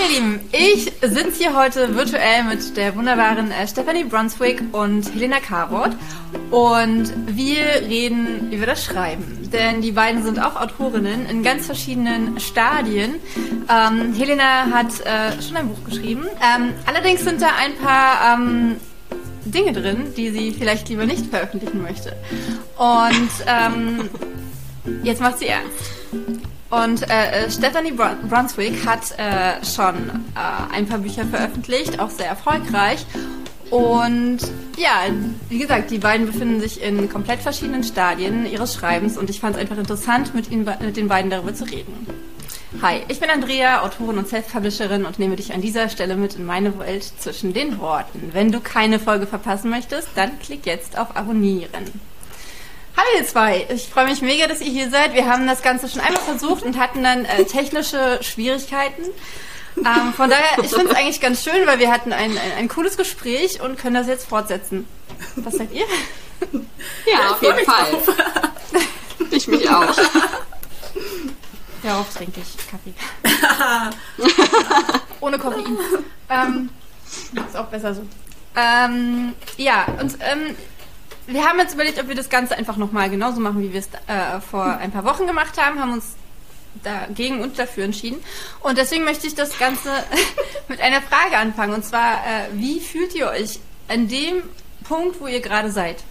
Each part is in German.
Hallo ihr Lieben, ich sitze hier heute virtuell mit der wunderbaren äh, Stephanie Brunswick und Helena Carvord und wir reden über das Schreiben, denn die beiden sind auch Autorinnen in ganz verschiedenen Stadien. Ähm, Helena hat äh, schon ein Buch geschrieben, ähm, allerdings sind da ein paar ähm, Dinge drin, die sie vielleicht lieber nicht veröffentlichen möchte. Und ähm, jetzt macht sie ernst. Und äh, äh Stephanie Brunswick hat äh, schon äh, ein paar Bücher veröffentlicht, auch sehr erfolgreich. Und ja, wie gesagt, die beiden befinden sich in komplett verschiedenen Stadien ihres Schreibens und ich fand es einfach interessant, mit, ihnen, mit den beiden darüber zu reden. Hi, ich bin Andrea, Autorin und Self-Publisherin und nehme dich an dieser Stelle mit in meine Welt zwischen den Worten. Wenn du keine Folge verpassen möchtest, dann klick jetzt auf Abonnieren. Hallo ihr zwei, ich freue mich mega, dass ihr hier seid. Wir haben das Ganze schon einmal versucht und hatten dann äh, technische Schwierigkeiten. Ähm, von daher, ich finde es eigentlich ganz schön, weil wir hatten ein, ein, ein, cooles Gespräch und können das jetzt fortsetzen. Was sagt ihr? Ja, auf jeden Fall. ich mich auch. Darauf trinke ich Kaffee. Ohne Koffein. Ähm, ist auch besser so. Ähm, ja, und ähm, wir haben jetzt überlegt, ob wir das Ganze einfach nochmal genauso machen, wie wir es äh, vor ein paar Wochen gemacht haben, haben uns dagegen und dafür entschieden. Und deswegen möchte ich das Ganze mit einer Frage anfangen. Und zwar, äh, wie fühlt ihr euch an dem Punkt, wo ihr gerade seid?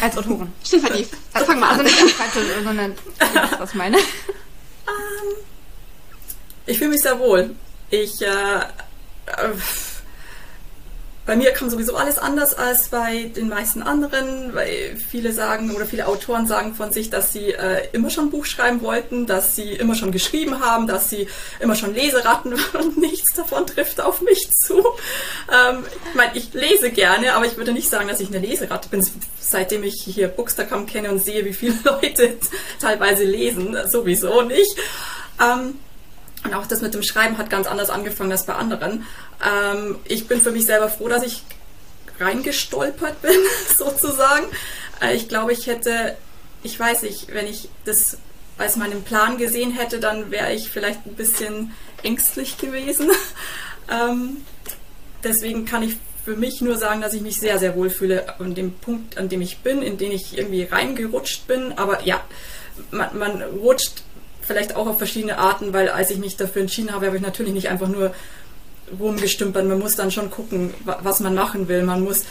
Als Autorin. Stefanie, also, fang mal an. Also nicht als Praktisch, sondern was ich meine. Ähm, ich fühle mich sehr wohl. Ich äh, äh bei mir kam sowieso alles anders als bei den meisten anderen, weil viele sagen oder viele Autoren sagen von sich, dass sie äh, immer schon Buch schreiben wollten, dass sie immer schon geschrieben haben, dass sie immer schon Leseratten und nichts davon trifft auf mich zu. Ähm, ich meine, ich lese gerne, aber ich würde nicht sagen, dass ich eine Leseratte bin. Seitdem ich hier Bookstagram kenne und sehe, wie viele Leute teilweise lesen, sowieso nicht. Ähm, und auch das mit dem Schreiben hat ganz anders angefangen als bei anderen. Ähm, ich bin für mich selber froh, dass ich reingestolpert bin, sozusagen. Äh, ich glaube, ich hätte, ich weiß nicht, wenn ich das als meinen Plan gesehen hätte, dann wäre ich vielleicht ein bisschen ängstlich gewesen. ähm, deswegen kann ich für mich nur sagen, dass ich mich sehr, sehr wohl fühle an dem Punkt, an dem ich bin, in den ich irgendwie reingerutscht bin. Aber ja, man, man rutscht vielleicht auch auf verschiedene Arten, weil als ich mich dafür entschieden habe, habe ich natürlich nicht einfach nur rumgestümpert. Man muss dann schon gucken, was man machen will. Man muss,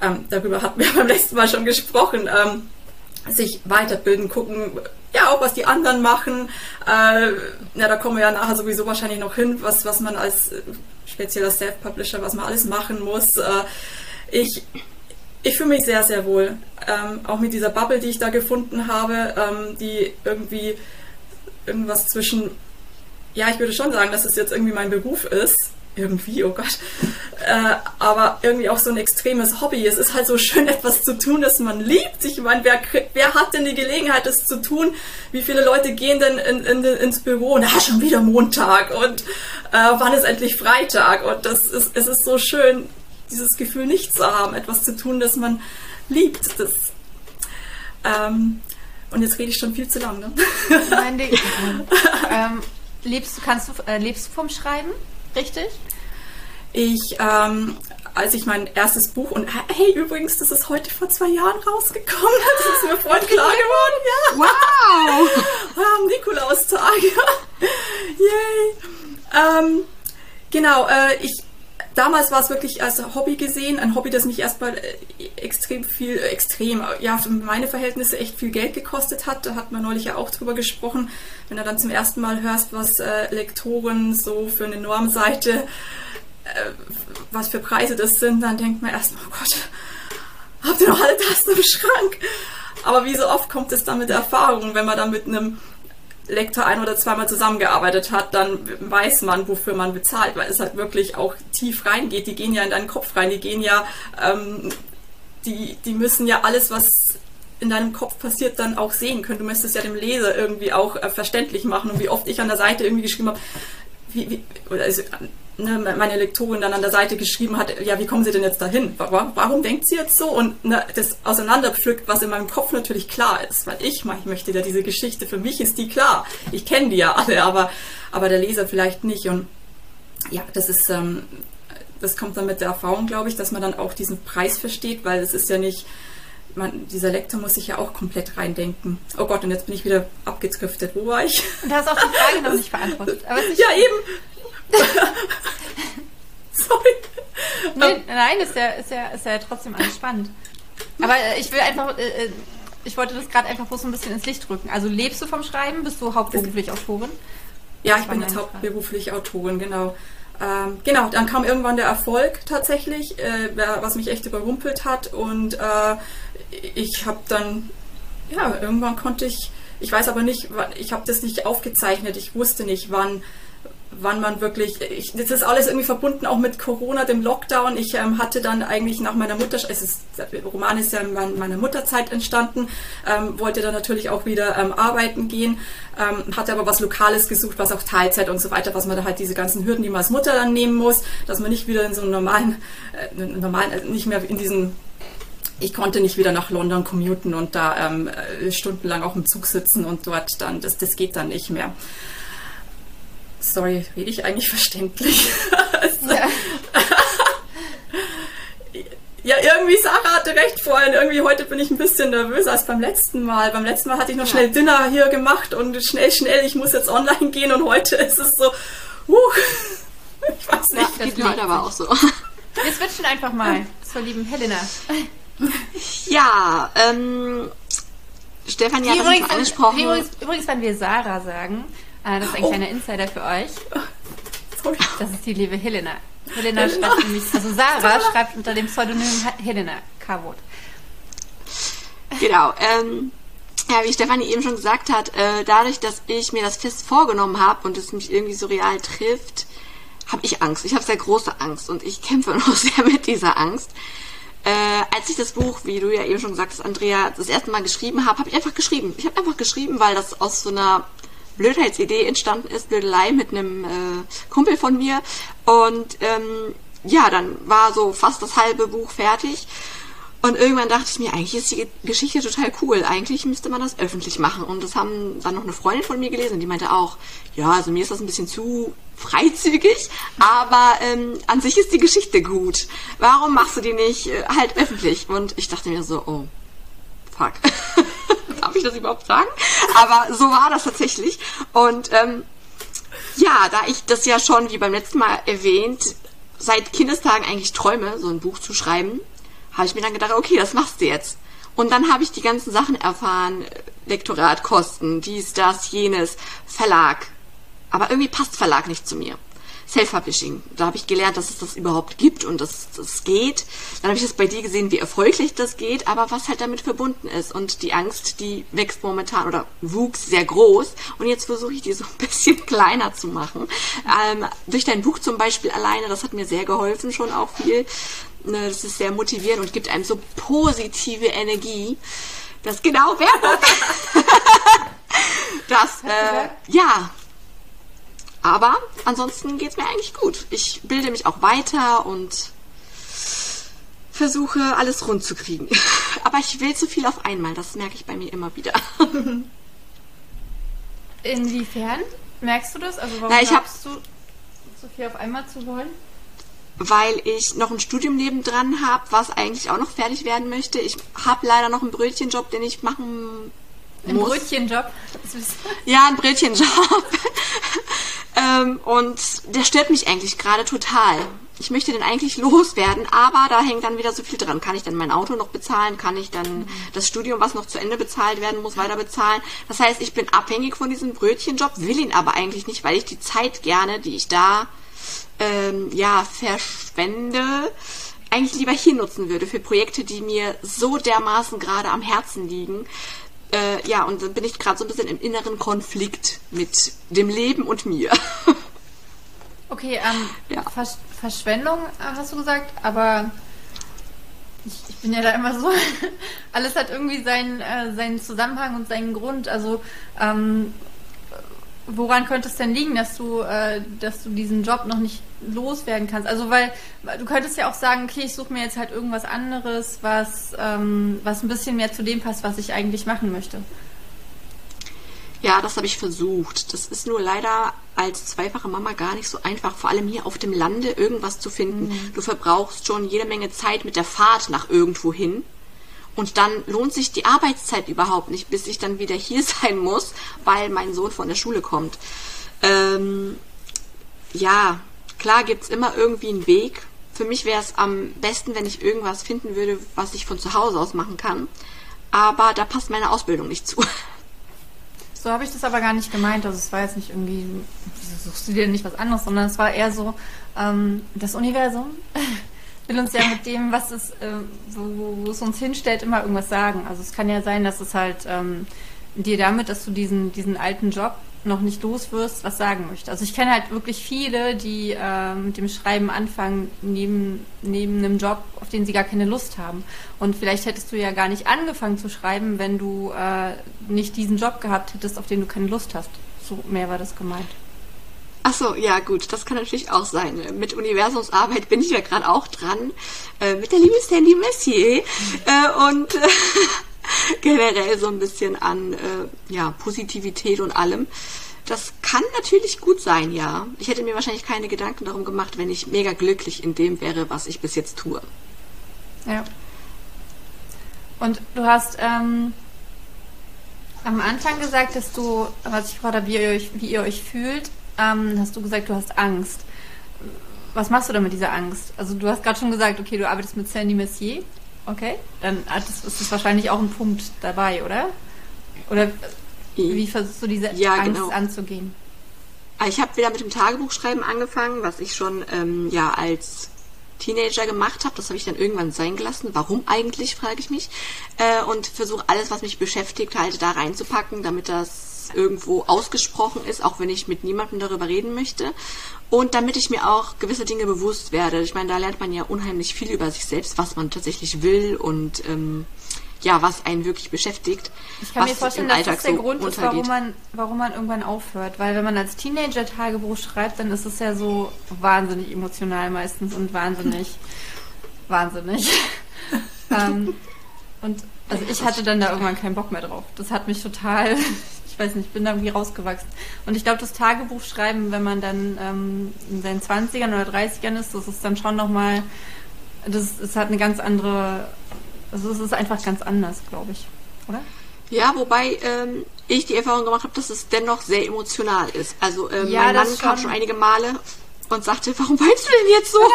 ähm, darüber hatten wir beim letzten Mal schon gesprochen, ähm, sich weiterbilden, gucken, ja, auch was die anderen machen. Äh, ja, da kommen wir ja nachher sowieso wahrscheinlich noch hin, was, was man als äh, spezieller Self-Publisher, was man alles machen muss. Äh, ich ich fühle mich sehr, sehr wohl. Ähm, auch mit dieser Bubble, die ich da gefunden habe, ähm, die irgendwie irgendwas zwischen, ja, ich würde schon sagen, dass es jetzt irgendwie mein Beruf ist. Irgendwie, oh Gott. Äh, aber irgendwie auch so ein extremes Hobby. Es ist halt so schön, etwas zu tun, das man liebt. Ich meine, wer, wer hat denn die Gelegenheit, das zu tun? Wie viele Leute gehen denn in, in, ins Büro und, ah, schon wieder Montag und äh, wann ist endlich Freitag? Und das ist, es ist so schön, dieses Gefühl nicht zu haben, etwas zu tun, das man liebt. Das, ähm, und jetzt rede ich schon viel zu lang, ne? Nein, ähm, lebst, du, kannst du, äh, lebst du vom Schreiben, richtig? Ich, ähm, als ich mein erstes Buch und hey, übrigens, das ist heute vor zwei Jahren rausgekommen. Das ist mir vorhin klar geworden. Ja. Wow! Am Nikolaustag. Yay! Ähm, genau, äh, ich damals war es wirklich als Hobby gesehen, ein Hobby, das mich erstmal äh, extrem viel, äh, extrem, ja, für meine Verhältnisse echt viel Geld gekostet hat. Da hat man neulich ja auch drüber gesprochen. Wenn du dann zum ersten Mal hörst, was äh, Lektoren so für eine Normseite, äh, was für Preise das sind, dann denkt man erstmal, oh Gott, habt ihr noch alle Tasten im Schrank? Aber wie so oft kommt es dann mit der Erfahrung, wenn man dann mit einem Lektor ein oder zweimal zusammengearbeitet hat, dann weiß man, wofür man bezahlt, weil es halt wirklich auch tief reingeht. Die gehen ja in deinen Kopf rein, die gehen ja, ähm, die, die müssen ja alles, was in deinem Kopf passiert, dann auch sehen können. Du möchtest ja dem Leser irgendwie auch äh, verständlich machen und wie oft ich an der Seite irgendwie geschrieben habe, wie, wie, also, ne, meine Lektorin dann an der Seite geschrieben hat, ja, wie kommen Sie denn jetzt dahin? Warum, warum denkt sie jetzt so? Und ne, das auseinanderpflückt, was in meinem Kopf natürlich klar ist, weil ich, ich möchte ja diese Geschichte, für mich ist die klar. Ich kenne die ja alle, aber, aber der Leser vielleicht nicht. Und ja, das ist, ähm, das kommt dann mit der Erfahrung, glaube ich, dass man dann auch diesen Preis versteht, weil es ist ja nicht, man, dieser Lektor muss sich ja auch komplett reindenken. Oh Gott, und jetzt bin ich wieder abgedriftet. Wo war ich? Und du hast auch die Frage noch nicht beantwortet. ja, eben. Sorry. Nee, nein, ist ja, ist, ja, ist ja trotzdem alles spannend. Aber äh, ich will einfach, äh, äh, ich wollte das gerade einfach bloß ein bisschen ins Licht drücken. Also lebst du vom Schreiben? Bist du hauptberuflich Autorin? Ja, ich bin jetzt hauptberuflich Autorin, genau. Ähm, genau, dann kam irgendwann der Erfolg tatsächlich, äh, was mich echt überrumpelt hat. Und ich habe dann, ja, irgendwann konnte ich, ich weiß aber nicht, ich habe das nicht aufgezeichnet, ich wusste nicht, wann wann man wirklich, ich, das ist alles irgendwie verbunden auch mit Corona, dem Lockdown. Ich ähm, hatte dann eigentlich nach meiner Mutter, es ist, der Roman ist ja in meiner Mutterzeit entstanden, ähm, wollte dann natürlich auch wieder ähm, arbeiten gehen, ähm, hatte aber was Lokales gesucht, was auch Teilzeit und so weiter, was man da halt diese ganzen Hürden, die man als Mutter dann nehmen muss, dass man nicht wieder in so einem normalen, äh, normalen, äh, nicht mehr in diesen ich konnte nicht wieder nach London commuten und da ähm, äh, stundenlang auf dem Zug sitzen und dort dann, das, das geht dann nicht mehr. Sorry, rede ich eigentlich verständlich? Ja. ja, irgendwie Sarah hatte recht vorhin. Irgendwie heute bin ich ein bisschen nervöser als beim letzten Mal. Beim letzten Mal hatte ich noch schnell Dinner hier gemacht und schnell, schnell, ich muss jetzt online gehen und heute ist es so, uh, ich weiß nicht. Ja, das geht heute aber auch so. Wir switchen einfach mal zur lieben Helena. Ja, ähm, Stefanie hat das schon angesprochen. Übrigens, übrigens, wenn wir Sarah sagen, das ist ein oh. kleiner Insider für euch. Sorry. Das ist die liebe Helena. Helena schreibt nämlich, also Sarah schreibt unter dem Pseudonym Helena Carwood. Genau. Ähm, ja, wie Stefanie eben schon gesagt hat, äh, dadurch, dass ich mir das fest vorgenommen habe und es mich irgendwie so real trifft, habe ich Angst. Ich habe sehr große Angst und ich kämpfe noch sehr mit dieser Angst. Äh, als ich das Buch, wie du ja eben schon gesagt hast, Andrea, das erste Mal geschrieben habe, habe ich einfach geschrieben. Ich habe einfach geschrieben, weil das aus so einer Blödheitsidee entstanden ist, Blödelei mit einem äh, Kumpel von mir. Und ähm, ja, dann war so fast das halbe Buch fertig. Und irgendwann dachte ich mir, eigentlich ist die Geschichte total cool. Eigentlich müsste man das öffentlich machen. Und das haben dann noch eine Freundin von mir gelesen, die meinte auch, ja, also mir ist das ein bisschen zu freizügig, aber ähm, an sich ist die Geschichte gut. Warum machst du die nicht äh, halt öffentlich? Und ich dachte mir so, oh, fuck. Darf ich das überhaupt sagen? Aber so war das tatsächlich. Und ähm, ja, da ich das ja schon, wie beim letzten Mal erwähnt, seit Kindestagen eigentlich träume, so ein Buch zu schreiben, habe ich mir dann gedacht, okay, das machst du jetzt. Und dann habe ich die ganzen Sachen erfahren, Lektorat, Kosten, dies, das, jenes, Verlag. Aber irgendwie passt Verlag nicht zu mir. Self-Publishing. Da habe ich gelernt, dass es das überhaupt gibt und dass das geht. Dann habe ich das bei dir gesehen, wie erfolgreich das geht, aber was halt damit verbunden ist. Und die Angst, die wächst momentan oder wuchs sehr groß. Und jetzt versuche ich die so ein bisschen kleiner zu machen. Ähm, durch dein Buch zum Beispiel alleine, das hat mir sehr geholfen, schon auch viel. Ne, das ist sehr motivierend und gibt einem so positive Energie. Das ist genau Werbung. das, äh, ja, aber ansonsten geht es mir eigentlich gut. Ich bilde mich auch weiter und versuche alles rund zu kriegen. Aber ich will zu viel auf einmal, das merke ich bei mir immer wieder. Inwiefern merkst du das? Also warum Na, ich glaubst du, so viel auf einmal zu wollen? Weil ich noch ein Studium nebendran habe, was eigentlich auch noch fertig werden möchte. Ich habe leider noch einen Brötchenjob, den ich machen ein Brötchenjob? Ja, ein Brötchenjob. ähm, und der stört mich eigentlich gerade total. Ich möchte den eigentlich loswerden, aber da hängt dann wieder so viel dran. Kann ich dann mein Auto noch bezahlen? Kann ich dann das Studium, was noch zu Ende bezahlt werden muss, weiter bezahlen? Das heißt, ich bin abhängig von diesem Brötchenjob, will ihn aber eigentlich nicht, weil ich die Zeit gerne, die ich da ähm, ja verschwende, eigentlich lieber hier nutzen würde für Projekte, die mir so dermaßen gerade am Herzen liegen, äh, ja, und dann bin ich gerade so ein bisschen im inneren Konflikt mit dem Leben und mir. okay, ähm, ja. Versch Verschwendung äh, hast du gesagt, aber ich, ich, bin ja da immer so, alles hat irgendwie seinen, äh, seinen Zusammenhang und seinen Grund. Also ähm, woran könnte es denn liegen, dass du, äh, dass du diesen Job noch nicht loswerden kannst? Also weil du könntest ja auch sagen, okay, ich suche mir jetzt halt irgendwas anderes, was, ähm, was ein bisschen mehr zu dem passt, was ich eigentlich machen möchte. Ja, das habe ich versucht. Das ist nur leider als zweifache Mama gar nicht so einfach, vor allem hier auf dem Lande irgendwas zu finden. Mhm. Du verbrauchst schon jede Menge Zeit mit der Fahrt nach irgendwo hin. Und dann lohnt sich die Arbeitszeit überhaupt nicht, bis ich dann wieder hier sein muss, weil mein Sohn von der Schule kommt. Ähm, ja, klar gibt's immer irgendwie einen Weg. Für mich wäre es am besten, wenn ich irgendwas finden würde, was ich von zu Hause aus machen kann. Aber da passt meine Ausbildung nicht zu. So habe ich das aber gar nicht gemeint. Also es war jetzt nicht irgendwie, wieso suchst du dir nicht was anderes, sondern es war eher so, ähm, das Universum will uns ja mit dem, was es, äh, wo, wo, es uns hinstellt, immer irgendwas sagen. Also es kann ja sein, dass es halt ähm, dir damit, dass du diesen, diesen alten Job noch nicht los wirst, was sagen möchte. Also ich kenne halt wirklich viele, die äh, mit dem Schreiben anfangen neben, neben einem Job, auf den sie gar keine Lust haben. Und vielleicht hättest du ja gar nicht angefangen zu schreiben, wenn du äh, nicht diesen Job gehabt hättest, auf den du keine Lust hast. So mehr war das gemeint. Ach so, ja gut, das kann natürlich auch sein. Mit Universumsarbeit bin ich ja gerade auch dran, äh, mit der lieben Sandy Messier äh, und äh, generell so ein bisschen an äh, ja, Positivität und allem. Das kann natürlich gut sein, ja. Ich hätte mir wahrscheinlich keine Gedanken darum gemacht, wenn ich mega glücklich in dem wäre, was ich bis jetzt tue. Ja. Und du hast ähm, am Anfang gesagt, dass du, was ich gefragt wie ihr euch, wie ihr euch fühlt, ähm, hast du gesagt, du hast Angst. Was machst du da mit dieser Angst? Also du hast gerade schon gesagt, okay, du arbeitest mit Sandy Messier. Okay, dann ist das wahrscheinlich auch ein Punkt dabei, oder? Oder wie versuchst du diese ja, Angst genau. anzugehen? Ah, ich habe wieder mit dem Tagebuchschreiben angefangen, was ich schon ähm, ja als Teenager gemacht habe. Das habe ich dann irgendwann sein gelassen. Warum eigentlich, frage ich mich. Äh, und versuche alles, was mich beschäftigt, halt da reinzupacken, damit das irgendwo ausgesprochen ist, auch wenn ich mit niemandem darüber reden möchte. Und damit ich mir auch gewisse Dinge bewusst werde. Ich meine, da lernt man ja unheimlich viel über sich selbst, was man tatsächlich will und ähm, ja, was einen wirklich beschäftigt. Ich kann mir vorstellen, dass das der so Grund ist, warum man, warum man irgendwann aufhört. Weil wenn man als Teenager Tagebuch schreibt, dann ist es ja so wahnsinnig emotional meistens und wahnsinnig, wahnsinnig. ähm, und also ich hatte dann da irgendwann keinen Bock mehr drauf. Das hat mich total, ich weiß nicht, ich bin da irgendwie rausgewachsen. Und ich glaube, das Tagebuch schreiben, wenn man dann ähm, in seinen 20ern oder 30ern ist, das ist dann schon nochmal, das, das hat eine ganz andere, also es ist einfach ganz anders, glaube ich, oder? Ja, wobei ähm, ich die Erfahrung gemacht habe, dass es dennoch sehr emotional ist. Also ähm, ja, mein Mann schon kam schon einige Male und sagte, warum weinst du denn jetzt so?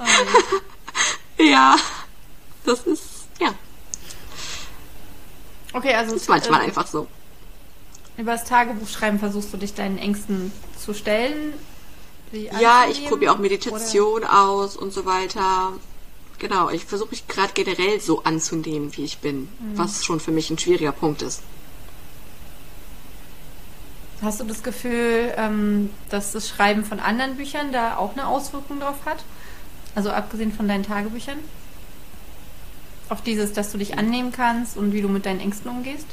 Oh, ja, das ist. Okay, also. Das ist manchmal äh, einfach so. Über das Tagebuch schreiben versuchst du dich deinen Ängsten zu stellen? Ja, ich probiere auch Meditation oder? aus und so weiter. Genau, ich versuche mich gerade generell so anzunehmen, wie ich bin, mhm. was schon für mich ein schwieriger Punkt ist. Hast du das Gefühl, ähm, dass das Schreiben von anderen Büchern da auch eine Auswirkung drauf hat? Also abgesehen von deinen Tagebüchern? Auf dieses, dass du dich annehmen kannst und wie du mit deinen Ängsten umgehst?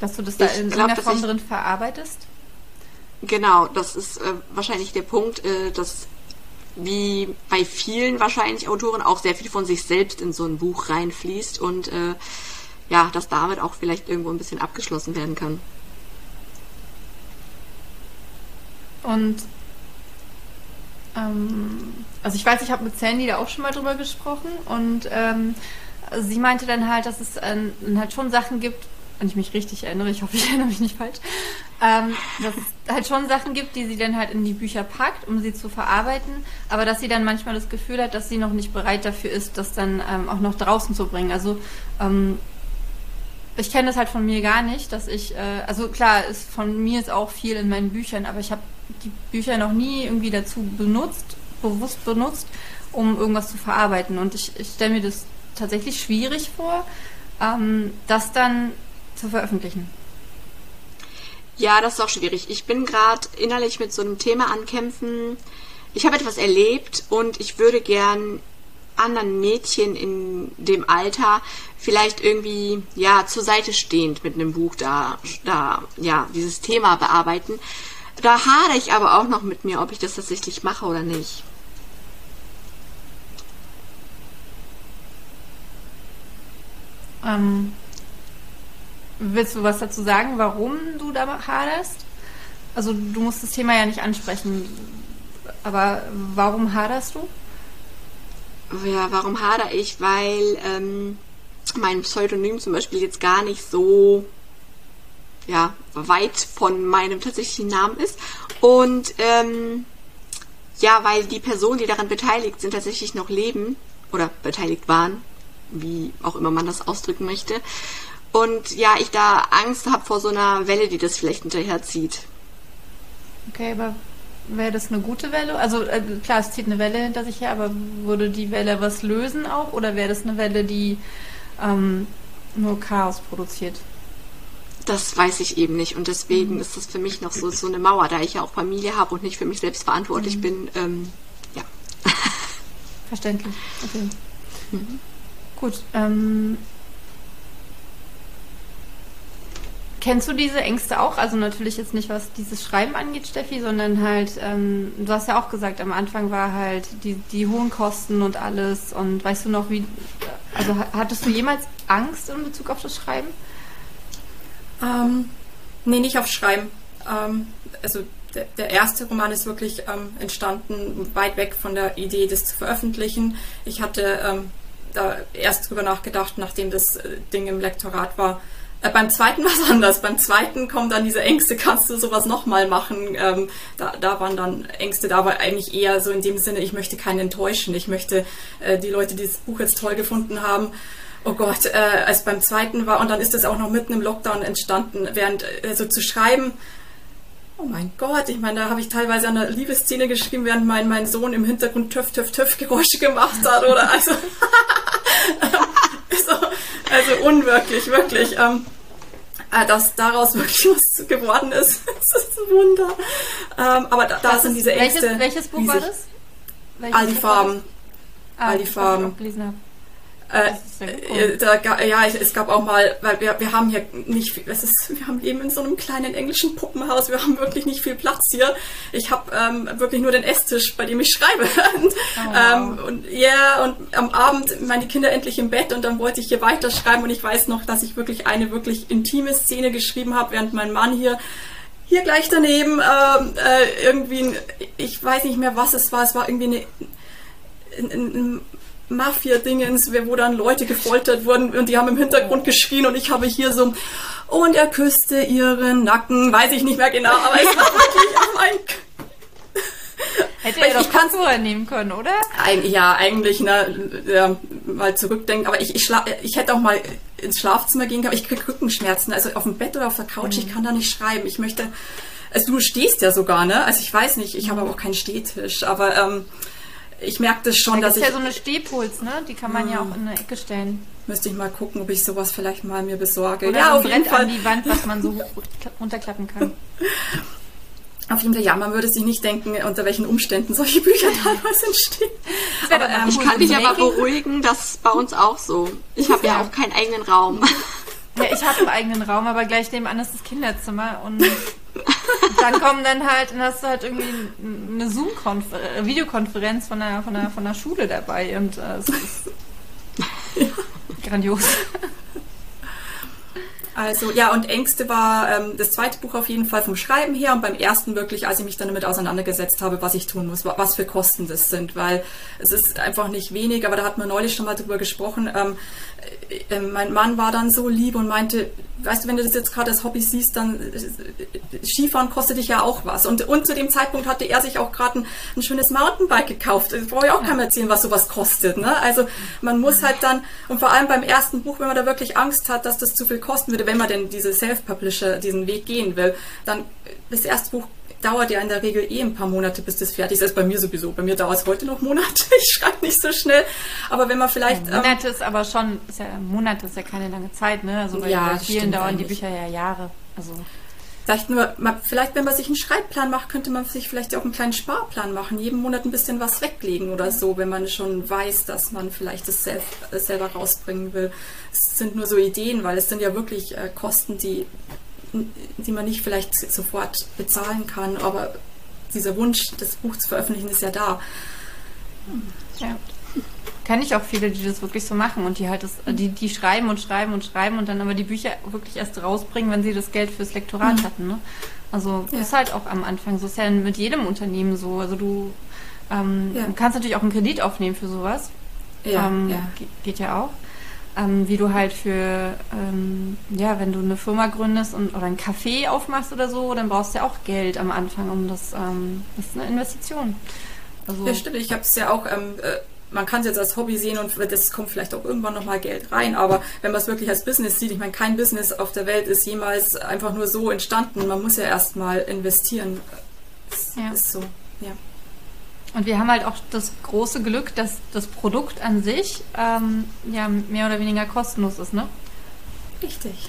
Dass du das da ich in irgendeiner Form drin verarbeitest? Genau, das ist äh, wahrscheinlich der Punkt, äh, dass wie bei vielen wahrscheinlich Autoren auch sehr viel von sich selbst in so ein Buch reinfließt und äh, ja, dass damit auch vielleicht irgendwo ein bisschen abgeschlossen werden kann. Und also ich weiß, ich habe mit Sandy da auch schon mal drüber gesprochen und ähm, sie meinte dann halt, dass es äh, halt schon Sachen gibt, wenn ich mich richtig erinnere, ich hoffe, ich erinnere mich nicht falsch, ähm, dass es halt schon Sachen gibt, die sie dann halt in die Bücher packt, um sie zu verarbeiten, aber dass sie dann manchmal das Gefühl hat, dass sie noch nicht bereit dafür ist, das dann ähm, auch noch draußen zu bringen. Also ähm, ich kenne das halt von mir gar nicht, dass ich, äh, also klar, ist, von mir ist auch viel in meinen Büchern, aber ich habe die Bücher noch nie irgendwie dazu benutzt, bewusst benutzt, um irgendwas zu verarbeiten. Und ich, ich stelle mir das tatsächlich schwierig vor, ähm, das dann zu veröffentlichen. Ja, das ist auch schwierig. Ich bin gerade innerlich mit so einem Thema ankämpfen. Ich habe etwas erlebt und ich würde gern anderen Mädchen in dem Alter vielleicht irgendwie ja zur Seite stehend mit einem Buch da da ja dieses Thema bearbeiten. Da hadere ich aber auch noch mit mir, ob ich das tatsächlich mache oder nicht. Ähm, willst du was dazu sagen, warum du da haderst? Also du musst das Thema ja nicht ansprechen, aber warum haderst du? Ja, warum hader ich? Weil ähm, mein Pseudonym zum Beispiel jetzt gar nicht so ja, weit von meinem tatsächlichen Namen ist. Und ähm, ja, weil die Personen, die daran beteiligt sind, tatsächlich noch leben oder beteiligt waren, wie auch immer man das ausdrücken möchte. Und ja, ich da Angst habe vor so einer Welle, die das vielleicht hinterherzieht. Okay, aber wäre das eine gute Welle? Also äh, klar, es zieht eine Welle hinter sich her, aber würde die Welle was lösen auch? Oder wäre das eine Welle, die ähm, nur Chaos produziert? Das weiß ich eben nicht. Und deswegen mhm. ist das für mich noch so, so eine Mauer, da ich ja auch Familie habe und nicht für mich selbst verantwortlich mhm. bin. Ähm, ja. Verständlich. Okay. Mhm. Gut. Ähm, Kennst du diese Ängste auch? Also natürlich jetzt nicht, was dieses Schreiben angeht, Steffi, sondern halt, ähm, du hast ja auch gesagt, am Anfang war halt die, die hohen Kosten und alles. Und weißt du noch, wie, also hattest du jemals Angst in Bezug auf das Schreiben? Ähm, nee, nicht aufs Schreiben. Ähm, also der, der, erste Roman ist wirklich ähm, entstanden, weit weg von der Idee, das zu veröffentlichen. Ich hatte ähm, da erst drüber nachgedacht, nachdem das äh, Ding im Lektorat war, äh, beim zweiten war es anders. Beim zweiten kommen dann diese Ängste, kannst du sowas nochmal machen? Ähm, da, da waren dann Ängste, da war eigentlich eher so in dem Sinne, ich möchte keinen enttäuschen. Ich möchte äh, die Leute, die das Buch jetzt toll gefunden haben, oh Gott, äh, als beim zweiten war, und dann ist es auch noch mitten im Lockdown entstanden, während äh, so zu schreiben, Oh mein Gott, ich meine, da habe ich teilweise eine Liebesszene geschrieben, während mein, mein Sohn im Hintergrund töff, töff, töff Geräusche gemacht hat, oder also, also, also unwirklich, wirklich. Ähm, äh, dass daraus wirklich was geworden ist. das ist ein Wunder. Ähm, aber da, da sind diese Ängste. Welches, welches Buch war das? Welches all die Farben. Ah, all die Farben. Äh, äh, da, ja, es gab auch mal, weil wir, wir haben hier nicht viel, es ist, wir haben eben in so einem kleinen englischen Puppenhaus, wir haben wirklich nicht viel Platz hier. Ich habe ähm, wirklich nur den Esstisch, bei dem ich schreibe. und, oh, ähm, und ja, und am Abend meine Kinder endlich im Bett und dann wollte ich hier weiterschreiben und ich weiß noch, dass ich wirklich eine wirklich intime Szene geschrieben habe, während mein Mann hier hier gleich daneben ähm, äh, irgendwie, ich weiß nicht mehr, was es war, es war irgendwie eine ein, ein Mafia-Dingens, wo dann Leute gefoltert wurden und die haben im Hintergrund geschrien und ich habe hier so und er küsste ihren Nacken, weiß ich nicht mehr genau, aber es war wirklich oh mein Hätte er doch Kopfhörer nehmen können, oder? Ein, ja, eigentlich, ne, ja, mal zurückdenken. Aber ich, ich, ich hätte auch mal ins Schlafzimmer gehen können, aber ich kriege Rückenschmerzen. Also auf dem Bett oder auf der Couch, mhm. ich kann da nicht schreiben. Ich möchte, also du stehst ja sogar, ne? Also ich weiß nicht, ich mhm. habe aber auch keinen Stehtisch. Aber ähm, ich merke das schon, da dass ich... Das ist ja so eine Stehpuls, ne? Die kann man hm. ja auch in eine Ecke stellen. Müsste ich mal gucken, ob ich sowas vielleicht mal mir besorge. Oder ja, auf jeden Fall. an die Wand, was man so runterklappen kann. Auf jeden Fall, ja, man würde sich nicht denken, unter welchen Umständen solche Bücher damals entstehen. Aber, ähm, ich kann dich aber beruhigen, das ist bei uns auch so. Ich habe ja. ja auch keinen eigenen Raum. Ja, ich habe einen eigenen Raum, aber gleich nebenan ist das Kinderzimmer und dann kommen dann halt, dann hast du halt irgendwie eine Zoom-Videokonferenz äh, von der, von, der, von der Schule dabei und äh, es ist grandios. Also ja, und Ängste war ähm, das zweite Buch auf jeden Fall vom Schreiben her und beim ersten wirklich, als ich mich dann damit auseinandergesetzt habe, was ich tun muss, was für Kosten das sind, weil es ist einfach nicht wenig, aber da hat man neulich schon mal drüber gesprochen. Ähm, äh, mein Mann war dann so lieb und meinte, weißt du, wenn du das jetzt gerade als Hobby siehst, dann äh, Skifahren kostet dich ja auch was. Und, und zu dem Zeitpunkt hatte er sich auch gerade ein, ein, schönes Mountainbike gekauft. Ich brauche ja auch keinem erzählen, was sowas kostet. Ne? Also man muss halt dann, und vor allem beim ersten Buch, wenn man da wirklich Angst hat, dass das zu viel kosten würde, wenn man denn diese Self-Publisher, diesen Weg gehen will, dann das erste Buch dauert ja in der Regel eh ein paar Monate, bis das fertig ist. Das ist bei mir sowieso. Bei mir dauert es heute noch Monate. Ich schreibe nicht so schnell. Aber wenn man vielleicht. Ja, Monate ähm, ist aber schon, ist ja, Monate ist ja keine lange Zeit, ne? Also bei, ja, vielen dauern die Bücher ja Jahre. Also. Vielleicht nur, vielleicht wenn man sich einen Schreibplan macht, könnte man sich vielleicht auch einen kleinen Sparplan machen, jeden Monat ein bisschen was weglegen oder so, wenn man schon weiß, dass man vielleicht das selber rausbringen will. Es sind nur so Ideen, weil es sind ja wirklich äh, Kosten, die, die man nicht vielleicht sofort bezahlen kann, aber dieser Wunsch, das Buch zu veröffentlichen, ist ja da. Ja kenne ich auch viele, die das wirklich so machen und die halt das, die, die schreiben und schreiben und schreiben und dann aber die Bücher wirklich erst rausbringen, wenn sie das Geld fürs Lektorat mhm. hatten. Ne? Also ja. ist halt auch am Anfang so. Ist ja mit jedem Unternehmen so. Also du ähm, ja. kannst natürlich auch einen Kredit aufnehmen für sowas. Ja, ähm, ja. Geht ja auch. Ähm, wie du halt für, ähm, ja, wenn du eine Firma gründest und, oder ein Café aufmachst oder so, dann brauchst du ja auch Geld am Anfang, um das, ähm, das ist eine Investition. Also, ja, stimmt. Ich habe es ja auch ähm, äh, man kann es jetzt als Hobby sehen und das kommt vielleicht auch irgendwann nochmal Geld rein, aber wenn man es wirklich als Business sieht, ich meine, kein Business auf der Welt ist jemals einfach nur so entstanden. Man muss ja erstmal investieren. Das ja. ist so, ja. Und wir haben halt auch das große Glück, dass das Produkt an sich ähm, ja mehr oder weniger kostenlos ist, ne? Richtig.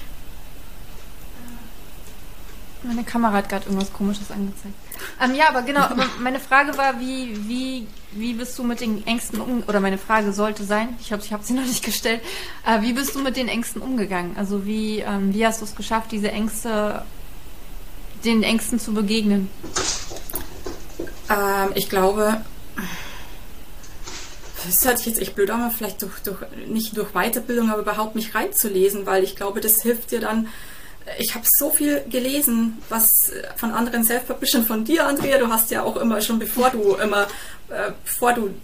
Meine Kamera hat gerade irgendwas Komisches angezeigt. Ähm, ja, aber genau, meine Frage war, wie, wie, wie bist du mit den Ängsten um, oder meine Frage sollte sein, ich glaube, ich habe sie noch nicht gestellt, äh, wie bist du mit den Ängsten umgegangen? Also wie, ähm, wie hast du es geschafft, diese Ängste, den Ängsten zu begegnen? Ähm, ich glaube, das hört sich jetzt echt blöd an, vielleicht durch, durch, nicht durch Weiterbildung, aber überhaupt mich reinzulesen, weil ich glaube, das hilft dir dann, ich habe so viel gelesen, was von anderen Self-Publishern, von dir, Andrea, du hast ja auch immer schon, bevor du immer, äh, bevor du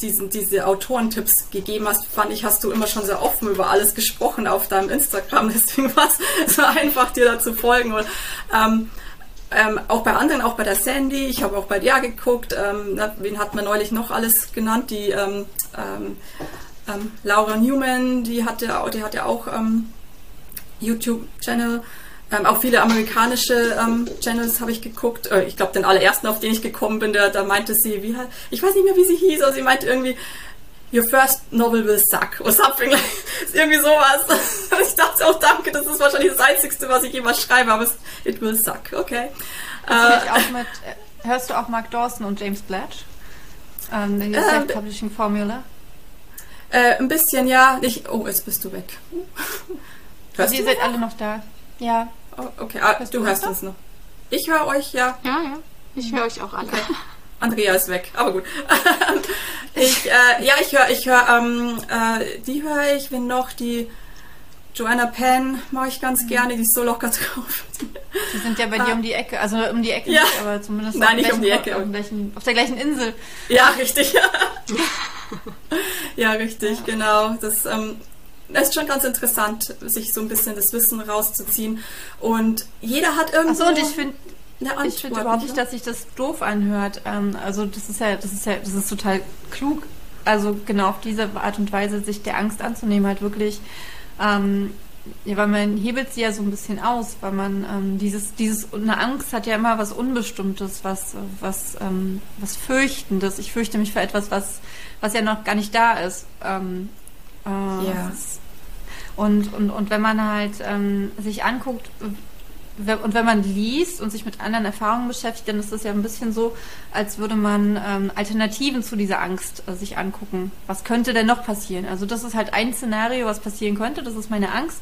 diesen, diese Autorentipps gegeben hast, fand ich, hast du immer schon sehr offen über alles gesprochen auf deinem Instagram. Deswegen war es so einfach, dir da zu folgen. Und, ähm, ähm, auch bei anderen, auch bei der Sandy, ich habe auch bei dir geguckt, ähm, wen hat man neulich noch alles genannt? Die ähm, ähm, ähm Laura Newman, die hatte, die hatte auch ähm, YouTube-Channel. Auch viele amerikanische Channels habe ich geguckt. Äh, ich glaube, den allerersten, auf den ich gekommen bin, der, da meinte sie, wie ich weiß nicht mehr, wie sie hieß, aber sie meinte irgendwie, Your first novel will suck or something like irgendwie sowas. ich dachte auch, danke, das ist wahrscheinlich das Einzige, was ich jemals schreibe, aber es, it will suck, okay. Äh, mit, äh, hörst du auch Mark Dawson und James Blatch? Ähm, die ähm, Self-Publishing Formula? Äh, ein bisschen, ja. Ich, oh, jetzt bist du weg. Hörst also ihr seid alle noch da. Ja. Oh, okay, ah, hörst du, du hörst uns noch. Ich höre euch, ja. Ja, ja. Ich höre euch auch alle. Okay. Andrea ist weg, aber gut. ich, äh, ja, ich höre, ich höre, ähm, äh, die höre ich, wenn noch die Joanna Penn mache ich ganz mhm. gerne, die ist so locker drauf. Die sind ja bei dir um die Ecke, also um die Ecke ja. nicht, aber zumindest Nein, nicht um die Ecke. Auf, gleichen, auf der gleichen Insel. Ja, richtig. ja, richtig, ja. genau. Das, ähm, es ist schon ganz interessant, sich so ein bisschen das Wissen rauszuziehen. Und jeder hat irgendwo. Achso, und ich finde. Ich finde überhaupt nicht, dass sich das doof anhört. Ähm, also das ist ja, das ist ja, das ist total klug. Also genau auf diese Art und Weise sich der Angst anzunehmen, halt wirklich, ähm, ja, weil man hebelt sie ja so ein bisschen aus, weil man ähm, dieses, dieses, eine Angst hat ja immer was Unbestimmtes, was, was, ähm, was Fürchtendes. Ich fürchte mich für etwas, was, was ja noch gar nicht da ist. Ähm, äh, ja. Und, und, und wenn man halt ähm, sich anguckt, und wenn man liest und sich mit anderen Erfahrungen beschäftigt, dann ist das ja ein bisschen so, als würde man ähm, Alternativen zu dieser Angst äh, sich angucken. Was könnte denn noch passieren? Also das ist halt ein Szenario, was passieren könnte. Das ist meine Angst.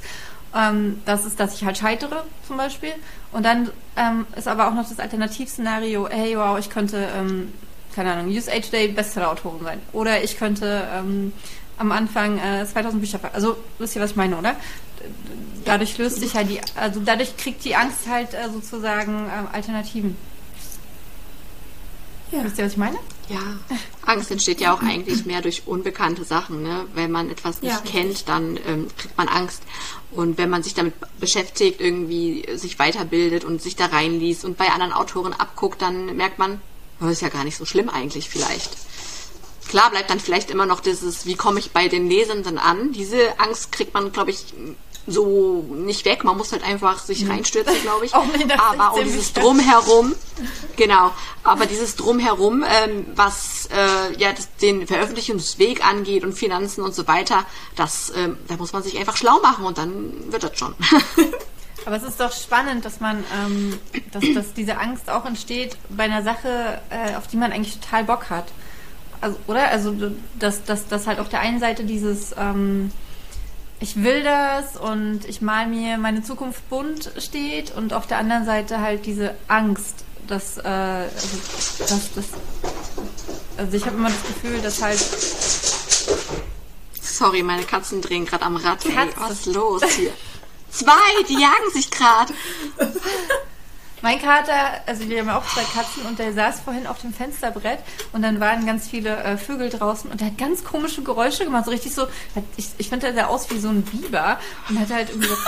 Ähm, das ist, dass ich halt scheitere zum Beispiel. Und dann ähm, ist aber auch noch das Alternativszenario, hey, wow, ich könnte, ähm, keine Ahnung, Use Age Day Bestseller-Autorin sein. Oder ich könnte ähm, am Anfang äh, 2000 Bücher. Also wisst ihr, was ich meine, oder? Dadurch löst sich halt die, also dadurch kriegt die Angst halt äh, sozusagen äh, Alternativen. Ja. Wisst ihr, was ich meine? Ja, Angst entsteht ja auch eigentlich mehr durch unbekannte Sachen. Ne? Wenn man etwas nicht ja, kennt, dann ähm, kriegt man Angst. Und wenn man sich damit beschäftigt, irgendwie sich weiterbildet und sich da reinliest und bei anderen Autoren abguckt, dann merkt man, oh, das ist ja gar nicht so schlimm eigentlich vielleicht. Klar bleibt dann vielleicht immer noch dieses, wie komme ich bei den Lesenden an? Diese Angst kriegt man, glaube ich, so nicht weg. Man muss halt einfach sich mhm. reinstürzen, glaube ich. aber auch dieses Drumherum, genau. Aber dieses Drumherum, ähm, was äh, ja das, den Veröffentlichungsweg angeht und Finanzen und so weiter, das, ähm, da muss man sich einfach schlau machen und dann wird das schon. Aber es ist doch spannend, dass man, ähm, dass, dass diese Angst auch entsteht bei einer Sache, äh, auf die man eigentlich total Bock hat. Also, oder? Also, dass, dass, dass halt auf der einen Seite dieses, ähm, ich will das und ich mal mir meine Zukunft bunt steht und auf der anderen Seite halt diese Angst, dass, äh, also, dass, dass also ich habe immer das Gefühl, dass halt Sorry, meine Katzen drehen gerade am Rad. Ey, was ist los hier? Zwei, die jagen sich gerade. Mein Kater, also wir haben ja auch zwei Katzen und der saß vorhin auf dem Fensterbrett und dann waren ganz viele äh, Vögel draußen und der hat ganz komische Geräusche gemacht, so richtig so, hat, ich, ich finde, der sah aus wie so ein Biber und hat halt irgendwie so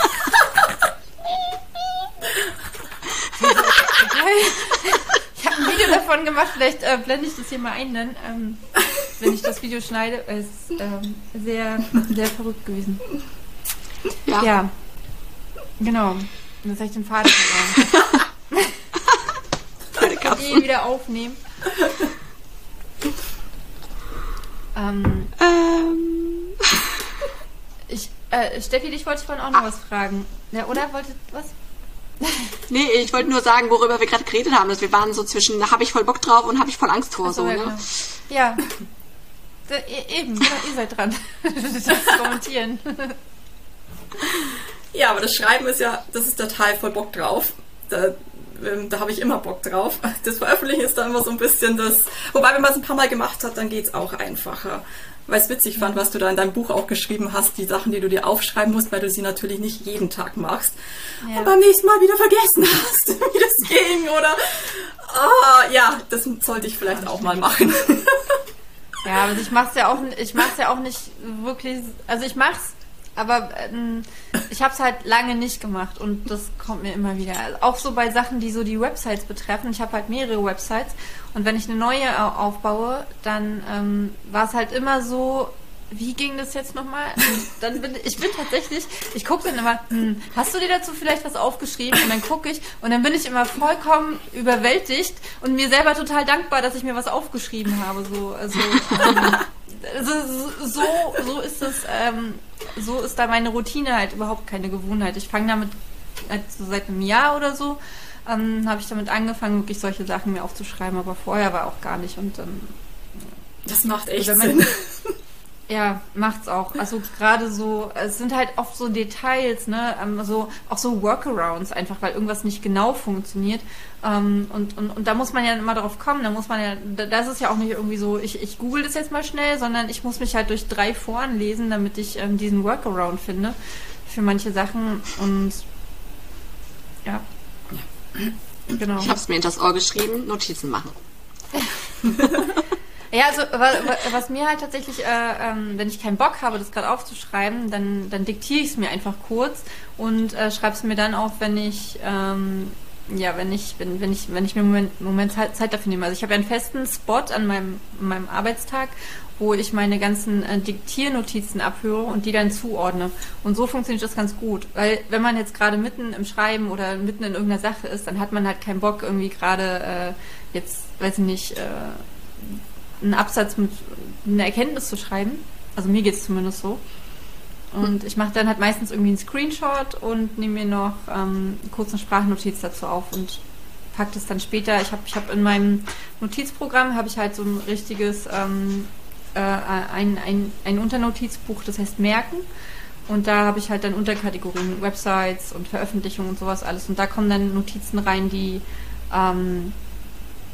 Ich habe ein Video davon gemacht, vielleicht äh, blende ich das hier mal ein, dann, ähm, wenn ich das Video schneide. Ist ähm, sehr, sehr verrückt gewesen. Ja. Ja, genau. Jetzt habe ich den Faden verloren. Meine Ich Katzen. ihn wieder aufnehmen. Ähm, Ähm, ich, äh, Steffi, dich wollte ich vorhin auch noch was fragen. Ja, oder? Wolltet was? nee, ich wollte nur sagen, worüber wir gerade geredet haben, dass wir waren so zwischen, da habe ich voll Bock drauf und habe ich voll Angst vor. So, ja, ne? genau. Ja. Da, e- eben, genau, ihr seid dran. das kommentieren. Ja, aber das Schreiben ist ja, das ist total voll Bock drauf. Da, ähm, da habe ich immer Bock drauf. Das Veröffentlichen ist dann immer so ein bisschen das. Wobei, wenn man es ein paar Mal gemacht hat, dann geht's auch einfacher. Weil es witzig fand, was du da in deinem Buch auch geschrieben hast, die Sachen, die du dir aufschreiben musst, weil du sie natürlich nicht jeden Tag machst. Ja. Und beim nächsten Mal wieder vergessen hast, wie das ging. Oder ah, ja, das sollte ich vielleicht auch mal machen. Ja, aber ich mach's ja auch, ich mach's ja auch nicht wirklich, also ich mach's, aber ähm, ich habe es halt lange nicht gemacht und das kommt mir immer wieder. Also auch so bei Sachen, die so die Websites betreffen. Ich habe halt mehrere Websites und wenn ich eine neue aufbaue, dann ähm, war es halt immer so, wie ging das jetzt nochmal? Dann bin ich bin tatsächlich, ich gucke dann immer, hm, hast du dir dazu vielleicht was aufgeschrieben? Und dann gucke ich und dann bin ich immer vollkommen überwältigt und mir selber total dankbar, dass ich mir was aufgeschrieben habe. So, also, also so, so, so ist es, ähm, so ist da meine Routine halt überhaupt keine Gewohnheit. Ich fange damit halt so seit einem Jahr oder so. Ähm, habe ich damit angefangen, wirklich solche Sachen mir aufzuschreiben, aber vorher war auch gar nicht und ähm, Das macht echt Wenn man- Sinn. Ja, macht's auch. Also gerade so, es sind halt oft so Details, ne, ähm, so auch so Workarounds einfach, weil irgendwas nicht genau funktioniert. Ähm, und, und, und da muss man ja immer drauf kommen. Da muss man ja, da- das ist ja auch nicht irgendwie so, ich, ich google das jetzt mal schnell, sondern ich muss mich halt durch drei Foren lesen, damit ich ähm, diesen Workaround finde für manche Sachen. Und ja. Genau. Ich habe es mir in das Ohr geschrieben, Notizen machen. Ja, also wa- wa- was mir halt tatsächlich, äh, ähm, wenn ich keinen Bock habe, das gerade aufzuschreiben, dann, dann diktiere ich es mir einfach kurz und äh, schreibe es mir dann auf, wenn ich ähm, ja, wenn ich wenn, wenn ich wenn ich mir Moment, Moment Zeit dafür nehme. Also ich habe ja einen festen Spot an meinem meinem Arbeitstag, wo ich meine ganzen äh, Diktiernotizen abhöre und die dann zuordne. Und so funktioniert das ganz gut, weil wenn man jetzt gerade mitten im Schreiben oder mitten in irgendeiner Sache ist, dann hat man halt keinen Bock irgendwie gerade äh, jetzt, weiß ich nicht. Äh, einen Absatz mit einer Erkenntnis zu schreiben. Also mir geht es zumindest so. Und ich mache dann halt meistens irgendwie einen Screenshot und nehme mir noch ähm, kurz eine Sprachnotiz dazu auf und pack das dann später. Ich habe ich hab in meinem Notizprogramm habe ich halt so ein richtiges ähm, äh, ein, ein, ein Unternotizbuch, das heißt Merken. Und da habe ich halt dann Unterkategorien, Websites und Veröffentlichungen und sowas alles. Und da kommen dann Notizen rein, die ähm,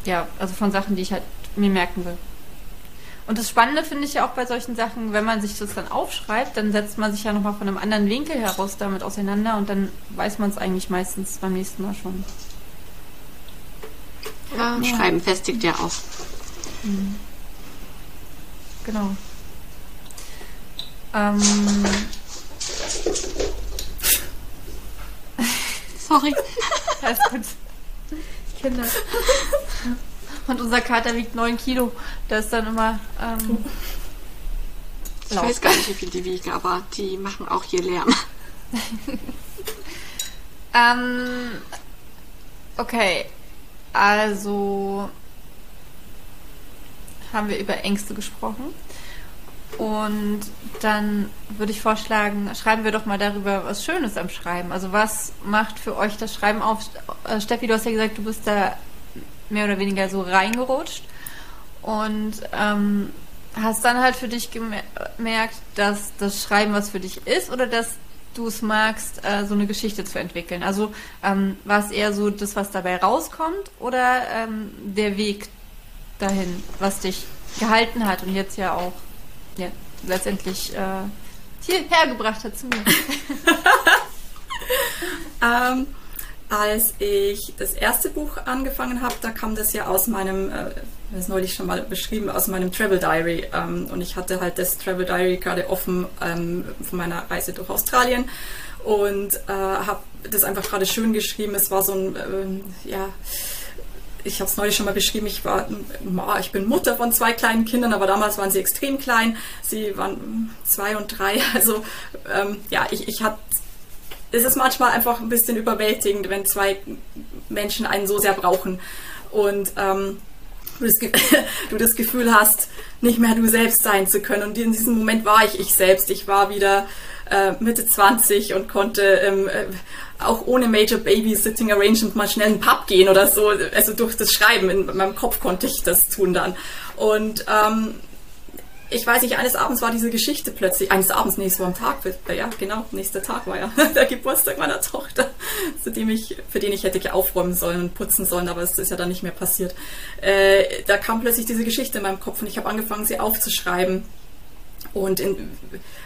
ja, also von Sachen, die ich halt mir merken will. Und das Spannende finde ich ja auch bei solchen Sachen, wenn man sich das dann aufschreibt, dann setzt man sich ja nochmal von einem anderen Winkel heraus damit auseinander und dann weiß man es eigentlich meistens beim nächsten Mal schon. Ja, Schreiben festigt ja auch. Genau. Ähm, Sorry. alles gut. Ich kenne das. Und unser Kater wiegt 9 Kilo. Der ist dann immer ähm, Ich laut. weiß gar nicht, wie viel die wiegen, aber die machen auch hier Lärm. Ähm, okay, also haben wir über Ängste gesprochen. Und dann würde ich vorschlagen, schreiben wir doch mal darüber was Schönes am Schreiben. Also was macht für euch das Schreiben auf? Äh, Steffi, du hast ja gesagt, du bist da mehr oder weniger so reingerutscht und ähm, hast dann halt für dich gemerkt, dass das Schreiben was für dich ist oder dass du es magst, äh, so eine Geschichte zu entwickeln. Also ähm, war es eher so das, was dabei rauskommt oder ähm, der Weg dahin, was dich gehalten hat und jetzt ja auch ja, letztendlich äh, hierher gebracht hat zu mir. ähm, als ich das erste Buch angefangen habe, da kam das ja aus meinem, äh, das neulich schon mal beschrieben, aus meinem Travel Diary. Ähm, und ich hatte halt das Travel Diary gerade offen ähm, von meiner Reise durch Australien und äh, habe das einfach gerade schön geschrieben. Es war so ein, äh, ja, ich habe es neulich schon mal beschrieben, ich war, ich bin Mutter von zwei kleinen Kindern, aber damals waren sie extrem klein. Sie waren zwei und drei. Also ähm, ja, ich, ich hatte, es ist manchmal einfach ein bisschen überwältigend, wenn zwei Menschen einen so sehr brauchen und ähm, du, das, du das Gefühl hast, nicht mehr du selbst sein zu können. Und in diesem Moment war ich ich selbst. Ich war wieder äh, Mitte 20 und konnte ähm, äh, auch ohne Major Babysitting Arrangement mal schnell in den Pub gehen oder so. Also durch das Schreiben in meinem Kopf konnte ich das tun dann. Und ähm, ich weiß nicht, eines Abends war diese Geschichte plötzlich, eines Abends, nee, es war am Tag, ja, genau, nächster Tag war ja der Geburtstag meiner Tochter, zu dem ich, für den ich hätte aufräumen sollen und putzen sollen, aber es ist ja dann nicht mehr passiert. Äh, da kam plötzlich diese Geschichte in meinem Kopf und ich habe angefangen, sie aufzuschreiben. Und, in,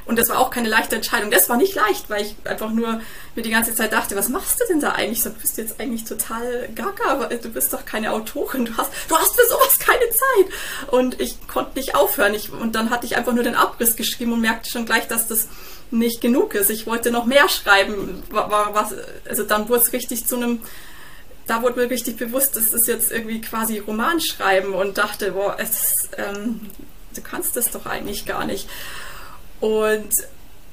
und das war auch keine leichte Entscheidung. Das war nicht leicht, weil ich einfach nur mir die ganze Zeit dachte, was machst du denn da eigentlich? Du bist jetzt eigentlich total gaga, aber du bist doch keine Autorin. Du hast, du hast für sowas keine Zeit. Und ich konnte nicht aufhören. Ich, und dann hatte ich einfach nur den Abriss geschrieben und merkte schon gleich, dass das nicht genug ist. Ich wollte noch mehr schreiben. Was, also dann wurde es richtig zu einem, da wurde mir richtig bewusst, das ist jetzt irgendwie quasi Roman schreiben und dachte, boah, es, ähm, du kannst das doch eigentlich gar nicht. Und,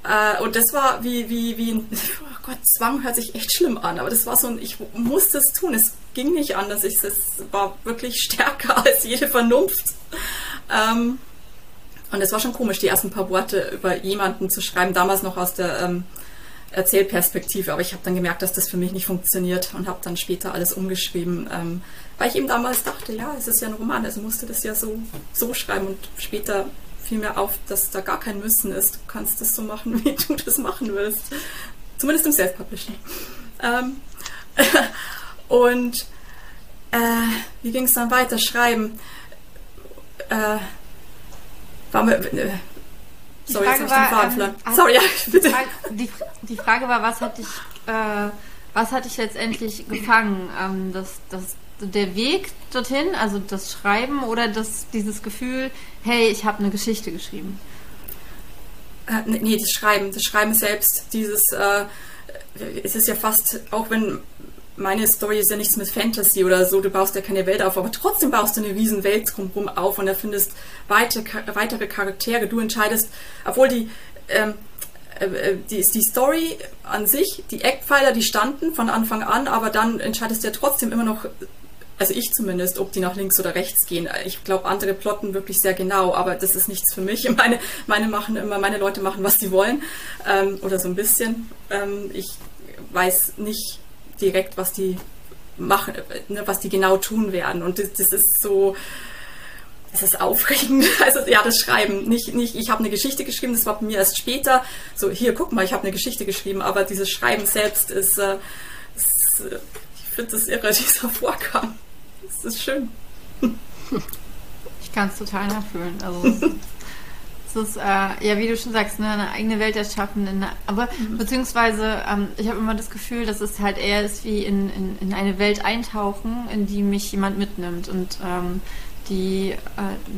äh, und das war wie, wie, wie ein, oh Gott, Zwang hört sich echt schlimm an, aber das war so ein, ich musste es tun, es ging nicht anders, ich, es war wirklich stärker als jede Vernunft. Ähm, und es war schon komisch, die ersten paar Worte über jemanden zu schreiben, damals noch aus der ähm, Erzählperspektive, aber ich habe dann gemerkt, dass das für mich nicht funktioniert und habe dann später alles umgeschrieben, ähm, weil ich eben damals dachte, ja, es ist ja ein Roman, also musste das ja so, so schreiben und später fiel mir auf, dass da gar kein Müssen ist. Du kannst das so machen, wie du das machen willst. Zumindest im Self-Publishing. Ähm, und äh, wie ging es dann weiter? Schreiben. Äh, war mir, äh, sorry, jetzt habe ich den Faden ähm, Sorry, ja, bitte. Die, die, Frage war, was hat dich, äh, was hat dich letztendlich gefangen? Ähm, das, das der Weg dorthin, also das Schreiben oder das, dieses Gefühl, hey, ich habe eine Geschichte geschrieben? Äh, nee, das Schreiben, das Schreiben selbst, dieses, äh, es ist ja fast, auch wenn meine Story ist ja nichts mit Fantasy oder so, du baust ja keine Welt auf, aber trotzdem baust du eine riesen Welt drumherum auf und erfindest weite, weitere Charaktere. Du entscheidest, obwohl die, ähm, äh, äh, die, die Story an sich, die Eckpfeiler, die standen von Anfang an, aber dann entscheidest du ja trotzdem immer noch also ich zumindest, ob die nach links oder rechts gehen. Ich glaube, andere plotten wirklich sehr genau, aber das ist nichts für mich. Meine, meine machen immer, meine Leute machen, was sie wollen. Ähm, oder so ein bisschen. Ähm, ich weiß nicht direkt, was die machen, ne, was die genau tun werden. Und das, das ist so, das ist aufregend. Also ja, das Schreiben. Nicht, nicht, ich habe eine Geschichte geschrieben, das war bei mir erst später. So, hier, guck mal, ich habe eine Geschichte geschrieben, aber dieses Schreiben selbst ist, äh, ist ich finde das irre, dieser Vorgang. Das ist schön. Ich kann es total nachfühlen. Also es ist, äh, ja, wie du schon sagst, ne, eine eigene Welt erschaffen. Eine, aber mhm. beziehungsweise, ähm, ich habe immer das Gefühl, dass es halt eher ist wie in, in, in, eine Welt eintauchen, in die mich jemand mitnimmt. Und ähm, die, äh,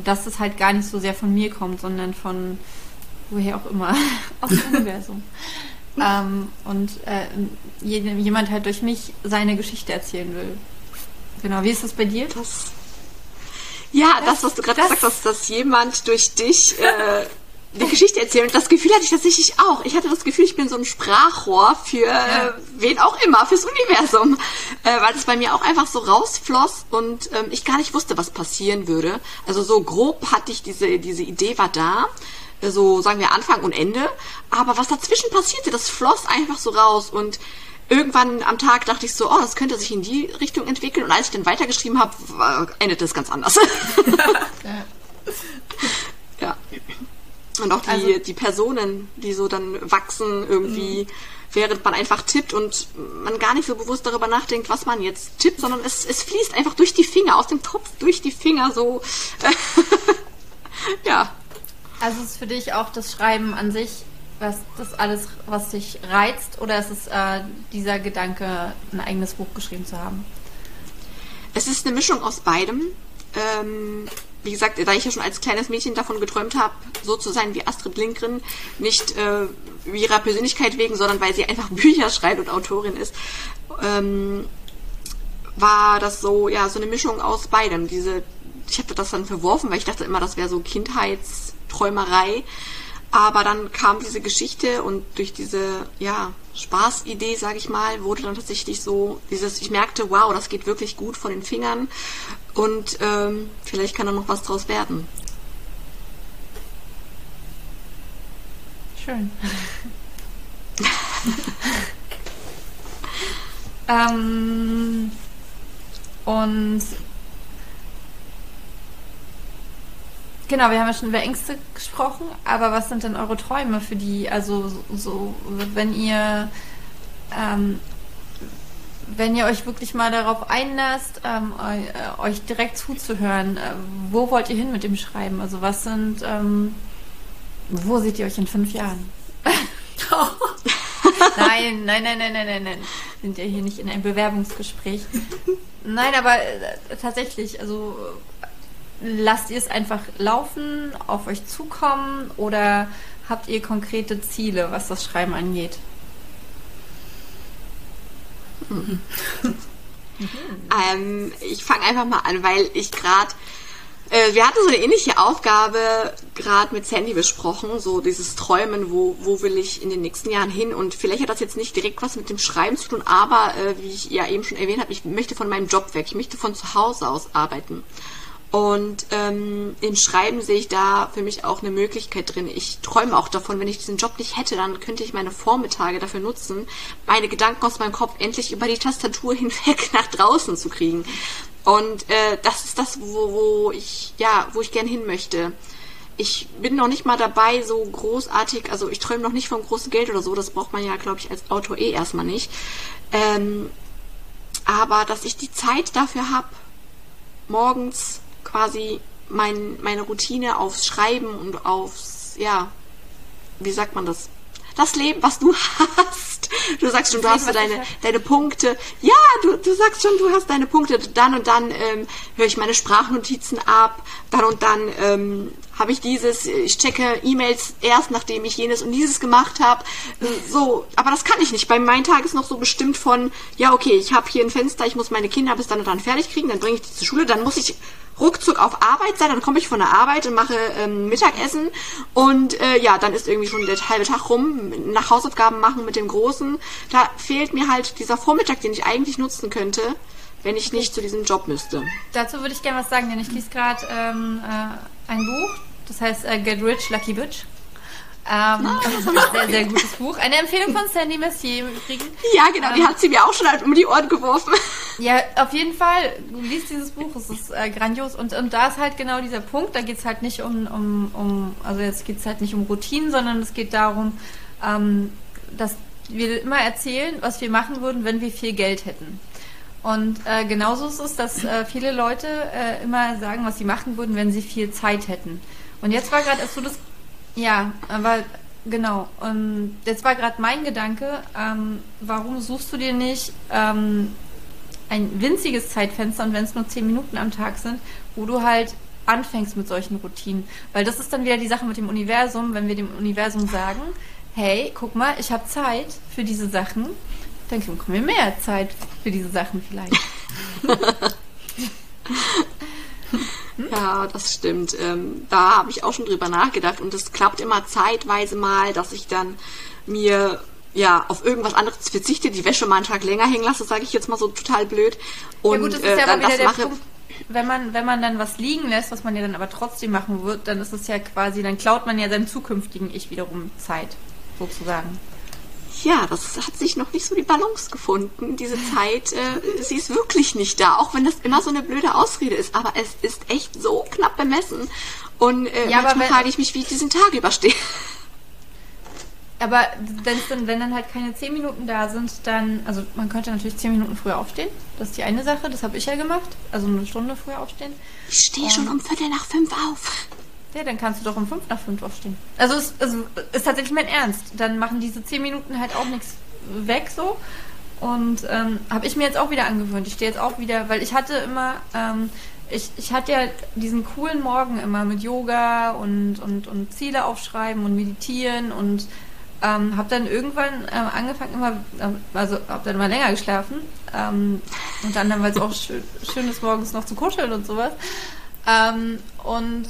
dass es halt gar nicht so sehr von mir kommt, sondern von woher auch immer, aus dem Universum. ähm, und äh, jemand halt durch mich seine Geschichte erzählen will. Genau, wie ist das bei dir? Das, ja, das, das was du gerade gesagt hast, dass jemand durch dich äh, die Geschichte erzählt. Und das Gefühl hatte ich tatsächlich auch. Ich hatte das Gefühl, ich bin so ein Sprachrohr für ja. wen auch immer, fürs Universum. Äh, weil es bei mir auch einfach so rausfloss und ähm, ich gar nicht wusste, was passieren würde. Also so grob hatte ich diese, diese Idee war da. so sagen wir Anfang und Ende. Aber was dazwischen passierte, das floss einfach so raus und irgendwann am Tag dachte ich so, oh, das könnte sich in die Richtung entwickeln. Und als ich dann weitergeschrieben habe, endete es ganz anders. ja. Und auch die, also, die Personen, die so dann wachsen irgendwie, mhm. während man einfach tippt und man gar nicht so bewusst darüber nachdenkt, was man jetzt tippt, sondern es, es fließt einfach durch die Finger, aus dem Kopf durch die Finger so. ja. Also ist für dich auch das Schreiben an sich, was das alles, was dich reizt, oder ist es äh, dieser Gedanke, ein eigenes Buch geschrieben zu haben? Es ist eine Mischung aus beidem. Ähm, wie gesagt, da ich ja schon als kleines Mädchen davon geträumt habe, so zu sein wie Astrid Lindgren, nicht äh, ihrer Persönlichkeit wegen, sondern weil sie einfach Bücher schreibt und Autorin ist, ähm, war das so, ja, so eine Mischung aus beidem. Diese, ich hatte das dann verworfen, weil ich dachte immer, das wäre so Kindheitsträumerei. Aber dann kam diese Geschichte und durch diese, ja, Spaßidee, sage ich mal, wurde dann tatsächlich so dieses, ich merkte, wow, das geht wirklich gut von den Fingern und ähm, vielleicht kann da noch was draus werden. Schön. ähm, und Genau, wir haben ja schon über Ängste gesprochen, aber was sind denn eure Träume für die? Also so, wenn ihr ähm, wenn ihr euch wirklich mal darauf einlasst, ähm, äh, euch direkt zuzuhören, äh, wo wollt ihr hin mit dem Schreiben? Also was sind, ähm, wo seht ihr euch in fünf Jahren? nein, nein, nein, nein, nein, nein, nein. Sind ja hier nicht in einem Bewerbungsgespräch. Nein, aber äh, tatsächlich, also lasst ihr es einfach laufen, auf euch zukommen oder habt ihr konkrete Ziele, was das Schreiben angeht? ähm, ich fange einfach mal an, weil ich gerade äh, wir hatten so eine ähnliche Aufgabe gerade mit Sandy besprochen, so dieses Träumen, wo, wo will ich in den nächsten Jahren hin und vielleicht hat das jetzt nicht direkt was mit dem Schreiben zu tun, aber äh, wie ich ja eben schon erwähnt habe, ich möchte von meinem Job weg, ich möchte von zu Hause aus arbeiten. Und ähm, im Schreiben sehe ich da für mich auch eine Möglichkeit drin. Ich träume auch davon, wenn ich diesen Job nicht hätte, dann könnte ich meine Vormittage dafür nutzen, meine Gedanken aus meinem Kopf endlich über die Tastatur hinweg nach draußen zu kriegen. Und äh, das ist das, wo, wo ich ja, wo ich gern hin möchte. Ich bin noch nicht mal dabei, so großartig, also ich träume noch nicht von großem Geld oder so, das braucht man ja, glaube ich, als Autor eh erstmal nicht. Ähm, aber dass ich die Zeit dafür habe, morgens quasi mein, meine Routine aufs Schreiben und aufs, ja, wie sagt man das? Das Leben, was du hast. Du sagst schon, du hast so deine, deine Punkte. Ja, du, du sagst schon, du hast deine Punkte. Dann und dann ähm, höre ich meine Sprachnotizen ab. Dann und dann ähm, habe ich dieses, ich checke E-Mails erst, nachdem ich jenes und dieses gemacht habe. So, aber das kann ich nicht. Bei mein Tag ist noch so bestimmt von, ja, okay, ich habe hier ein Fenster, ich muss meine Kinder bis dann und dann fertig kriegen, dann bringe ich die zur Schule, dann muss ich ruckzuck auf Arbeit sein, dann komme ich von der Arbeit und mache ähm, Mittagessen und äh, ja, dann ist irgendwie schon der halbe Tag rum, nach Hausaufgaben machen mit dem Großen. Da fehlt mir halt dieser Vormittag, den ich eigentlich nutzen könnte, wenn ich nicht zu diesem Job müsste. Dazu würde ich gerne was sagen, denn ich lese gerade ähm, äh, ein Buch, das heißt äh, Get Rich, Lucky Bitch. Ähm, das ist ein sehr, sehr gutes Buch. Eine Empfehlung von Sandy Messier im Übrigen. Ja, genau, ähm, die hat sie mir auch schon halt um die Ohren geworfen. Ja, auf jeden Fall. Du liest dieses Buch, es ist äh, grandios. Und, und da ist halt genau dieser Punkt, da geht es halt nicht um, um, um, also jetzt geht es halt nicht um Routinen, sondern es geht darum, ähm, dass wir immer erzählen, was wir machen würden, wenn wir viel Geld hätten. Und äh, genauso ist es, dass äh, viele Leute äh, immer sagen, was sie machen würden, wenn sie viel Zeit hätten. Und jetzt war gerade, als du das ja, aber genau. Und jetzt war gerade mein Gedanke, ähm, warum suchst du dir nicht ähm, ein winziges Zeitfenster und wenn es nur zehn Minuten am Tag sind, wo du halt anfängst mit solchen Routinen. Weil das ist dann wieder die Sache mit dem Universum, wenn wir dem Universum sagen, hey, guck mal, ich habe Zeit für diese Sachen, dann bekommen wir mehr Zeit für diese Sachen vielleicht. Ja, das stimmt. Ähm, da habe ich auch schon drüber nachgedacht und es klappt immer zeitweise mal, dass ich dann mir ja auf irgendwas anderes verzichte, die Wäsche mal einen Tag länger hängen lasse, sage ich jetzt mal so total blöd und ja gut, das ist äh, ja dann das mache. Punkt. wenn man, wenn man dann was liegen lässt, was man ja dann aber trotzdem machen wird, dann ist es ja quasi, dann klaut man ja seinem zukünftigen Ich wiederum Zeit, sozusagen. Ja, das hat sich noch nicht so die Balance gefunden. Diese Zeit, äh, sie ist wirklich nicht da, auch wenn das immer so eine blöde Ausrede ist. Aber es ist echt so knapp bemessen. Und äh, Ja, manchmal frage ich mich, wie ich diesen Tag überstehe. Aber dann, wenn dann halt keine 10 Minuten da sind, dann, also man könnte natürlich 10 Minuten früher aufstehen. Das ist die eine Sache, das habe ich ja gemacht. Also eine Stunde früher aufstehen. Ich stehe schon um Viertel nach fünf auf. Ja, dann kannst du doch um 5 nach 5 aufstehen. Also es also, ist tatsächlich mein Ernst. Dann machen diese 10 Minuten halt auch nichts weg so. Und ähm, habe ich mir jetzt auch wieder angewöhnt. Ich stehe jetzt auch wieder, weil ich hatte immer, ähm, ich, ich hatte ja diesen coolen Morgen immer mit Yoga und, und, und Ziele aufschreiben und meditieren und ähm, habe dann irgendwann ähm, angefangen immer, ähm, also habe dann immer länger geschlafen. Ähm, unter anderem, weil es auch schön, schön ist, morgens noch zu kuscheln und sowas. Ähm, und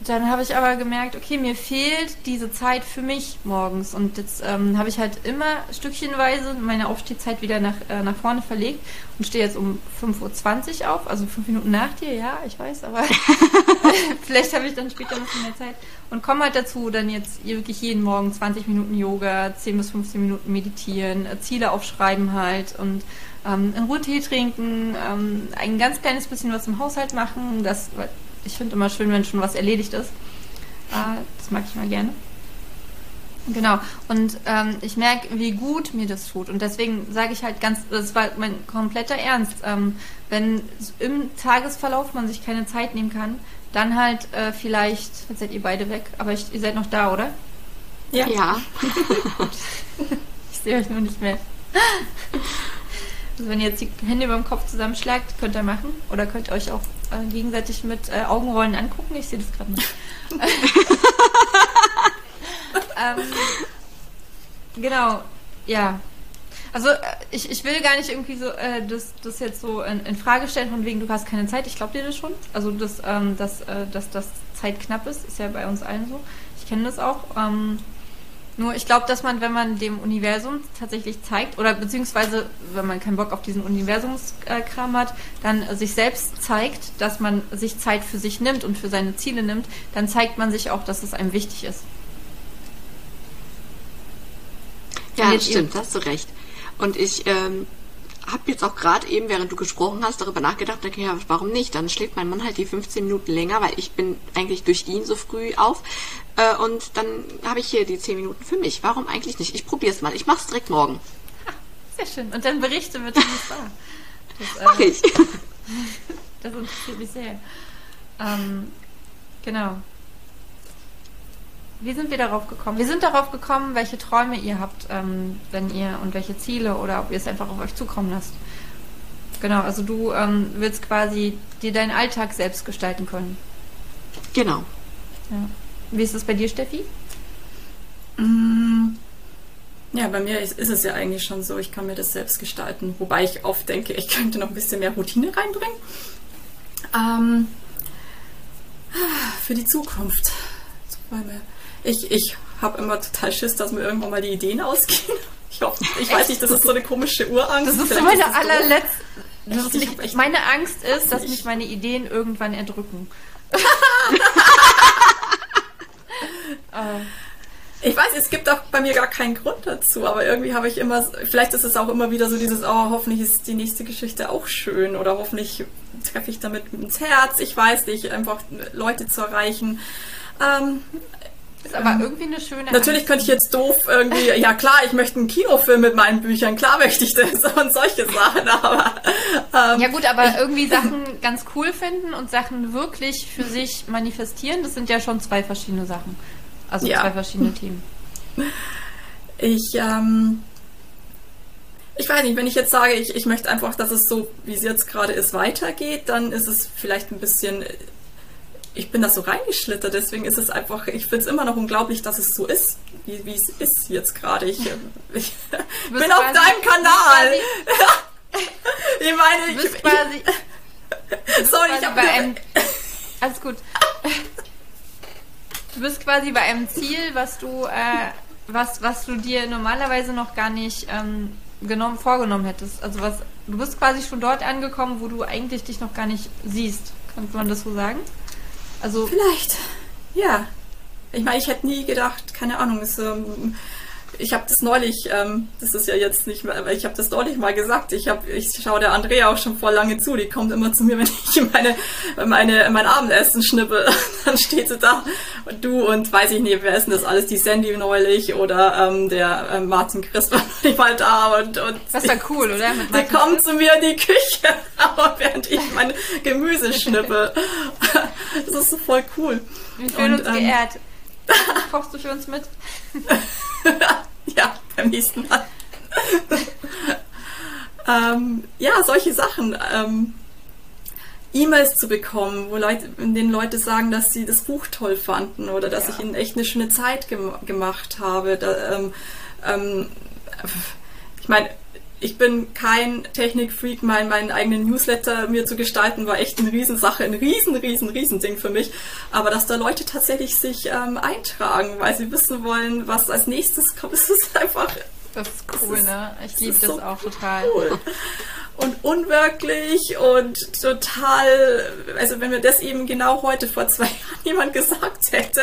dann habe ich aber gemerkt, okay, mir fehlt diese Zeit für mich morgens. Und jetzt ähm, habe ich halt immer stückchenweise meine Aufstehzeit wieder nach, äh, nach vorne verlegt und stehe jetzt um 5.20 Uhr auf, also fünf Minuten nach dir, ja, ich weiß, aber vielleicht habe ich dann später ein bisschen mehr Zeit. Und komme halt dazu, dann jetzt wirklich jeden Morgen 20 Minuten Yoga, 10 bis 15 Minuten meditieren, äh, Ziele aufschreiben halt und ähm, in Ruhe Tee trinken, ähm, ein ganz kleines bisschen was im Haushalt machen. Das, ich finde immer schön, wenn schon was erledigt ist. Äh, das mag ich mal gerne. Genau. Und ähm, ich merke, wie gut mir das tut. Und deswegen sage ich halt ganz, das war mein kompletter Ernst. Ähm, wenn im Tagesverlauf man sich keine Zeit nehmen kann, dann halt äh, vielleicht, jetzt seid ihr beide weg, aber ich, ihr seid noch da, oder? Ja. Ja. Ich sehe euch nur nicht mehr. Also wenn ihr jetzt die Hände über dem Kopf zusammenschlagt, könnt ihr machen. Oder könnt ihr euch auch äh, gegenseitig mit äh, Augenrollen angucken. Ich sehe das gerade nicht. ähm, genau, ja. Also äh, ich, ich will gar nicht irgendwie so äh, das, das jetzt so in, in Frage stellen, von wegen du hast keine Zeit. Ich glaube dir das schon. Also dass, ähm, dass, äh, dass das Zeit knapp ist, ist ja bei uns allen so. Ich kenne das auch. Ähm, nur ich glaube, dass man, wenn man dem Universum tatsächlich zeigt, oder beziehungsweise wenn man keinen Bock auf diesen Universumskram hat, dann sich selbst zeigt, dass man sich Zeit für sich nimmt und für seine Ziele nimmt, dann zeigt man sich auch, dass es einem wichtig ist. Ja, das stimmt, hast du recht. Und ich ähm, habe jetzt auch gerade eben, während du gesprochen hast, darüber nachgedacht, okay, ja, warum nicht? Dann schläft mein Mann halt die 15 Minuten länger, weil ich bin eigentlich durch ihn so früh auf. Äh, und dann habe ich hier die 10 Minuten für mich. Warum eigentlich nicht? Ich probiere es mal. Ich mache es direkt morgen. Sehr schön. Und dann berichte bitte, wie es war. Das, äh, Mach ich. Das interessiert mich sehr. Ähm, genau. Wie sind wir darauf gekommen? Wir sind darauf gekommen, welche Träume ihr habt, ähm, wenn ihr und welche Ziele oder ob ihr es einfach auf euch zukommen lasst. Genau, also du ähm, willst quasi dir deinen Alltag selbst gestalten können. Genau. Ja. Wie ist das bei dir, Steffi? Mm, Ja, bei mir ist, ist es ja eigentlich schon so, ich kann mir das selbst gestalten, wobei ich oft denke, ich könnte noch ein bisschen mehr Routine reinbringen. Ähm, für die Zukunft. Ich, ich habe immer total Schiss, dass mir irgendwann mal die Ideen ausgehen. Ich hoffe, ich weiß nicht, das ist so eine komische Urangst. Das ist so meine allerletzte. Meine Angst ist, dass mich meine Ideen irgendwann erdrücken. äh, Ich weiß, es gibt auch bei mir gar keinen Grund dazu, aber irgendwie habe ich immer, vielleicht ist es auch immer wieder so dieses, oh, hoffentlich ist die nächste Geschichte auch schön oder hoffentlich treffe ich damit ins Herz. Ich weiß nicht, einfach Leute zu erreichen. Ähm, ist aber irgendwie eine schöne natürlich könnte ich jetzt doof irgendwie, ja klar, ich möchte einen Kinofilm mit meinen Büchern, klar möchte ich das und solche Sachen, aber ähm, Ja gut, aber irgendwie Sachen ganz cool finden und Sachen wirklich für sich manifestieren, das sind ja schon zwei verschiedene Sachen. Also Ja. zwei verschiedene Themen. Ich, ähm, ich weiß nicht, wenn ich jetzt sage, ich, ich möchte einfach, dass es so, wie es jetzt gerade ist, weitergeht, dann ist es vielleicht ein bisschen, ich bin da so reingeschlittert, deswegen ist es einfach, ich finde es immer noch unglaublich, dass es so ist, wie, wie es ist jetzt gerade. Ich, ich bin auf deinem Kanal. Ich meine, Du ich, bist quasi, ich, sorry, ich habe bei einem... Alles gut. Du bist quasi bei einem Ziel, was du, äh, was, was du dir normalerweise noch gar nicht ähm, genommen, vorgenommen hättest. Also was du bist quasi schon dort angekommen, wo du eigentlich dich noch gar nicht siehst. Kann man das so sagen? Also vielleicht, ja. Ich meine, ich hätte nie gedacht, keine Ahnung, es, ähm, ich habe das neulich, ähm, das ist ja jetzt nicht mehr, aber ich habe das neulich mal gesagt. Ich habe, ich schaue der Andrea auch schon vor lange zu. Die kommt immer zu mir, wenn ich meine, meine, mein Abendessen schnippe. Dann steht sie da und du und weiß ich nicht, wer ist denn das alles? Die Sandy neulich oder ähm, der ähm, Martin Christ war nicht mal da und, und das ist ja cool, oder? Mit die kommt zu mir in die Küche, aber während ich mein Gemüse schnippe. das ist so voll cool. Wir fühlen und, uns ähm, geehrt. Kochst du für uns mit? ja, beim nächsten Mal. ähm, ja, solche Sachen. Ähm, E-Mails zu bekommen, wo Leute, in denen Leute sagen, dass sie das Buch toll fanden oder dass ja. ich ihnen echt eine schöne Zeit gem gemacht habe. Da, ähm, ähm ich meine, ich bin kein Technikfreak, mein, meinen eigenen Newsletter mir zu gestalten, war echt eine Riesensache, ein riesen, riesen, riesen Ding für mich. Aber dass da Leute tatsächlich sich ähm, eintragen, weil sie wissen wollen, was als nächstes kommt, ist es einfach. Das ist cool, das ne? Ich liebe das, das so auch total. Cool und unwirklich und total, also wenn mir das eben genau heute vor zwei Jahren jemand gesagt hätte,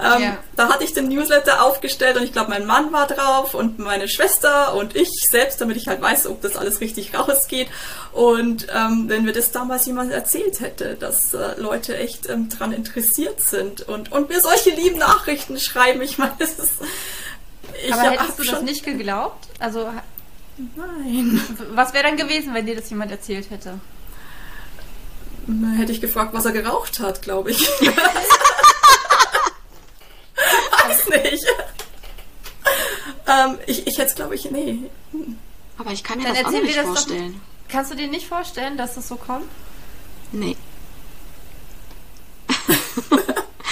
ähm, ja. da hatte ich den Newsletter aufgestellt und ich glaube, mein Mann war drauf und meine Schwester und ich selbst, damit ich halt weiß, ob das alles richtig rausgeht. Und ähm, wenn mir das damals jemand erzählt hätte, dass äh, Leute echt ähm, dran interessiert sind und, und mir solche lieben Nachrichten schreiben, ich meine, das ist. Ich Aber hättest du das nicht geglaubt? Also Nein. Was wäre dann gewesen, wenn dir das jemand erzählt hätte? Hätte ich gefragt, was er geraucht hat, glaube ich. Weiß nicht. ähm, ich ich hätte es, glaube ich, nee. Aber ich kann mir dann das auch nicht vorstellen. Doch, kannst du dir nicht vorstellen, dass das so kommt? Nee.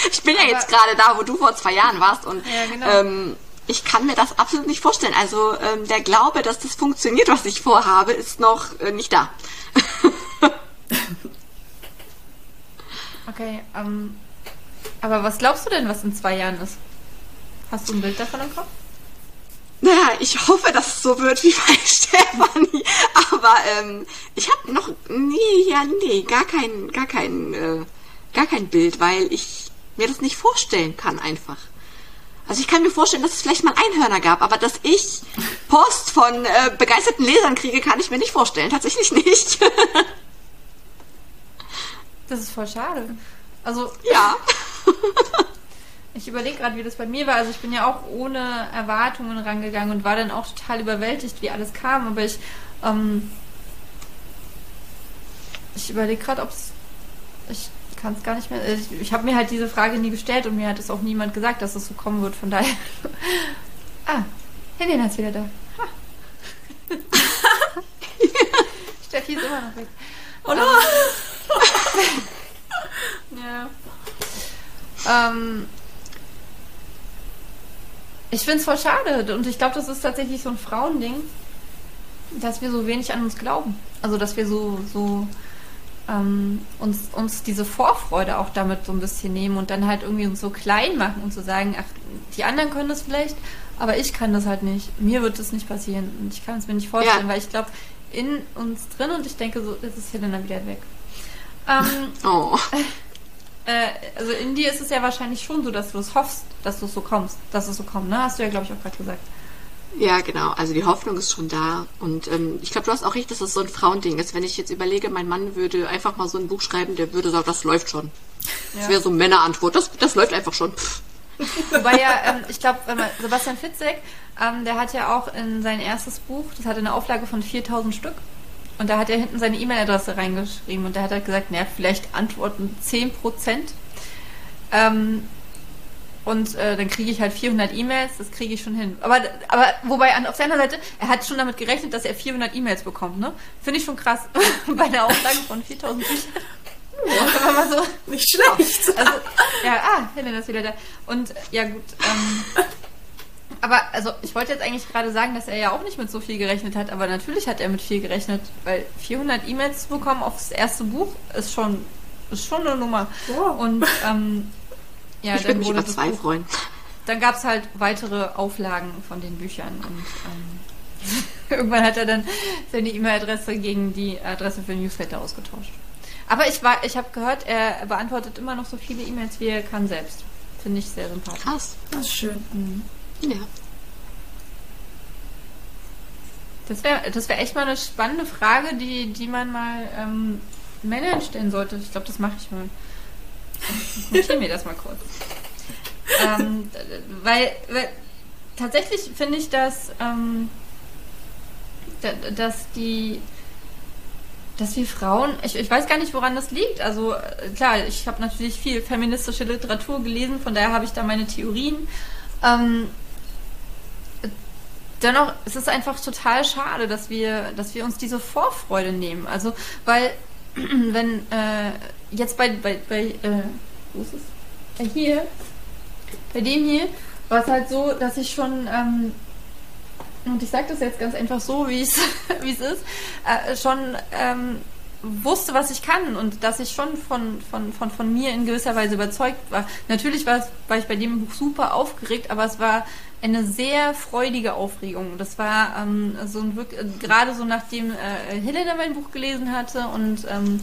ich bin ja jetzt gerade da, wo du vor zwei Jahren warst und ja, genau. ähm, ich kann mir das absolut nicht vorstellen. Also ähm, der Glaube, dass das funktioniert, was ich vorhabe, ist noch äh, nicht da. okay, ähm, aber was glaubst du denn, was in zwei Jahren ist? Hast du ein Bild davon im Kopf? Naja, ich hoffe, dass es so wird wie bei Stefanie. Aber ähm, ich habe noch nee, ja, nee, gar kein, gar kein, äh, gar kein Bild, weil ich mir das nicht vorstellen kann einfach. Also ich kann mir vorstellen, dass es vielleicht mal Einhörner gab, aber dass ich Post von äh, begeisterten Lesern kriege, kann ich mir nicht vorstellen. Tatsächlich nicht. das ist voll schade. Also. Ja. ich überlege gerade, wie das bei mir war. Also ich bin ja auch ohne Erwartungen rangegangen und war dann auch total überwältigt, wie alles kam. Aber ich, ähm, ich überlege gerade, ob es. Ich kann es gar nicht mehr. Äh, ich, ich habe mir halt diese Frage nie gestellt und mir hat es auch niemand gesagt, dass es so kommen wird. Von daher. ah, Helena ist wieder da. Steffi ist immer noch weg. Oh no. ja. Ähm, ich finde es voll schade und ich glaube, das ist tatsächlich so ein Frauending, dass wir so wenig an uns glauben. Also, dass wir so, so ähm, uns, uns diese Vorfreude auch damit so ein bisschen nehmen und dann halt irgendwie uns so klein machen und zu so sagen, ach, die anderen können das vielleicht, aber ich kann das halt nicht. Mir wird das nicht passieren und ich kann es mir nicht vorstellen, ja. weil ich glaube, in uns drin und ich denke, so ist Helena wieder weg. Ähm, oh. Äh, also in dir ist es ja wahrscheinlich schon so, dass du es hoffst, dass du es so kommst, dass es so kommt, ne? Hast du ja, glaube ich, auch gerade gesagt. Ja, genau. Also die Hoffnung ist schon da. Und ähm, ich glaube, du hast auch recht, dass das so ein Frauending ist. Wenn ich jetzt überlege, mein Mann würde einfach mal so ein Buch schreiben, der würde sagen, das läuft schon. Ja. Das wäre so eine Männerantwort. Das, das läuft einfach schon. Pff. Wobei ja, ähm, ich glaube, Sebastian Fitzek, ähm, der hat ja auch in sein erstes Buch, das hatte eine Auflage von 4000 Stück. Und da hat er hinten seine E-Mail-Adresse reingeschrieben und da hat er gesagt, naja, vielleicht antworten 10 Prozent. Ähm, und äh, dann kriege ich halt 400 E-Mails, das kriege ich schon hin. Aber, aber wobei an, auf seiner Seite, er hat schon damit gerechnet, dass er 400 E-Mails bekommt, ne? Finde ich schon krass. Bei einer Auflage von 4000 Büchern. Ja, mal so. Nicht schlecht. Also, ja, ah, Helena ist wieder da. Und ja gut, ähm, aber also ich wollte jetzt eigentlich gerade sagen, dass er ja auch nicht mit so viel gerechnet hat, aber natürlich hat er mit viel gerechnet, weil 400 E-Mails zu bekommen aufs erste Buch ist schon ist schon eine Nummer. Oh. Und ähm, ja, ich würde mich über zwei Buch, freuen. Dann gab es halt weitere Auflagen von den Büchern und ähm, Irgendwann hat er dann seine E-Mail-Adresse gegen die Adresse für Newsletter ausgetauscht. Aber ich war, ich habe gehört, er beantwortet immer noch so viele E-Mails, wie er kann selbst. Finde ich sehr sympathisch. Krass. Das ist schön. Mhm. Ja. Das wäre das wär echt mal eine spannende Frage, die, die man mal ähm, Männern stellen sollte. Ich glaube, das mache ich mal. Notiere mir das mal kurz. ähm, weil, weil tatsächlich finde ich, dass, ähm, da, dass die dass wir Frauen, ich, ich weiß gar nicht, woran das liegt. Also äh, klar, ich habe natürlich viel feministische Literatur gelesen, von daher habe ich da meine Theorien. Ähm, dennoch, es ist einfach total schade, dass wir, dass wir uns diese Vorfreude nehmen. Also, weil, wenn äh, jetzt bei, bei, bei äh, wo ist es? Bei hier, bei dem hier, war es halt so, dass ich schon, ähm, und ich sage das jetzt ganz einfach so, wie es ist, äh, schon ähm, wusste, was ich kann und dass ich schon von, von, von, von mir in gewisser Weise überzeugt war. Natürlich war, war ich bei dem Buch super aufgeregt, aber es war eine sehr freudige Aufregung. Das war ähm, so ein wirklich, äh, gerade so nachdem äh, Helena mein Buch gelesen hatte und ähm,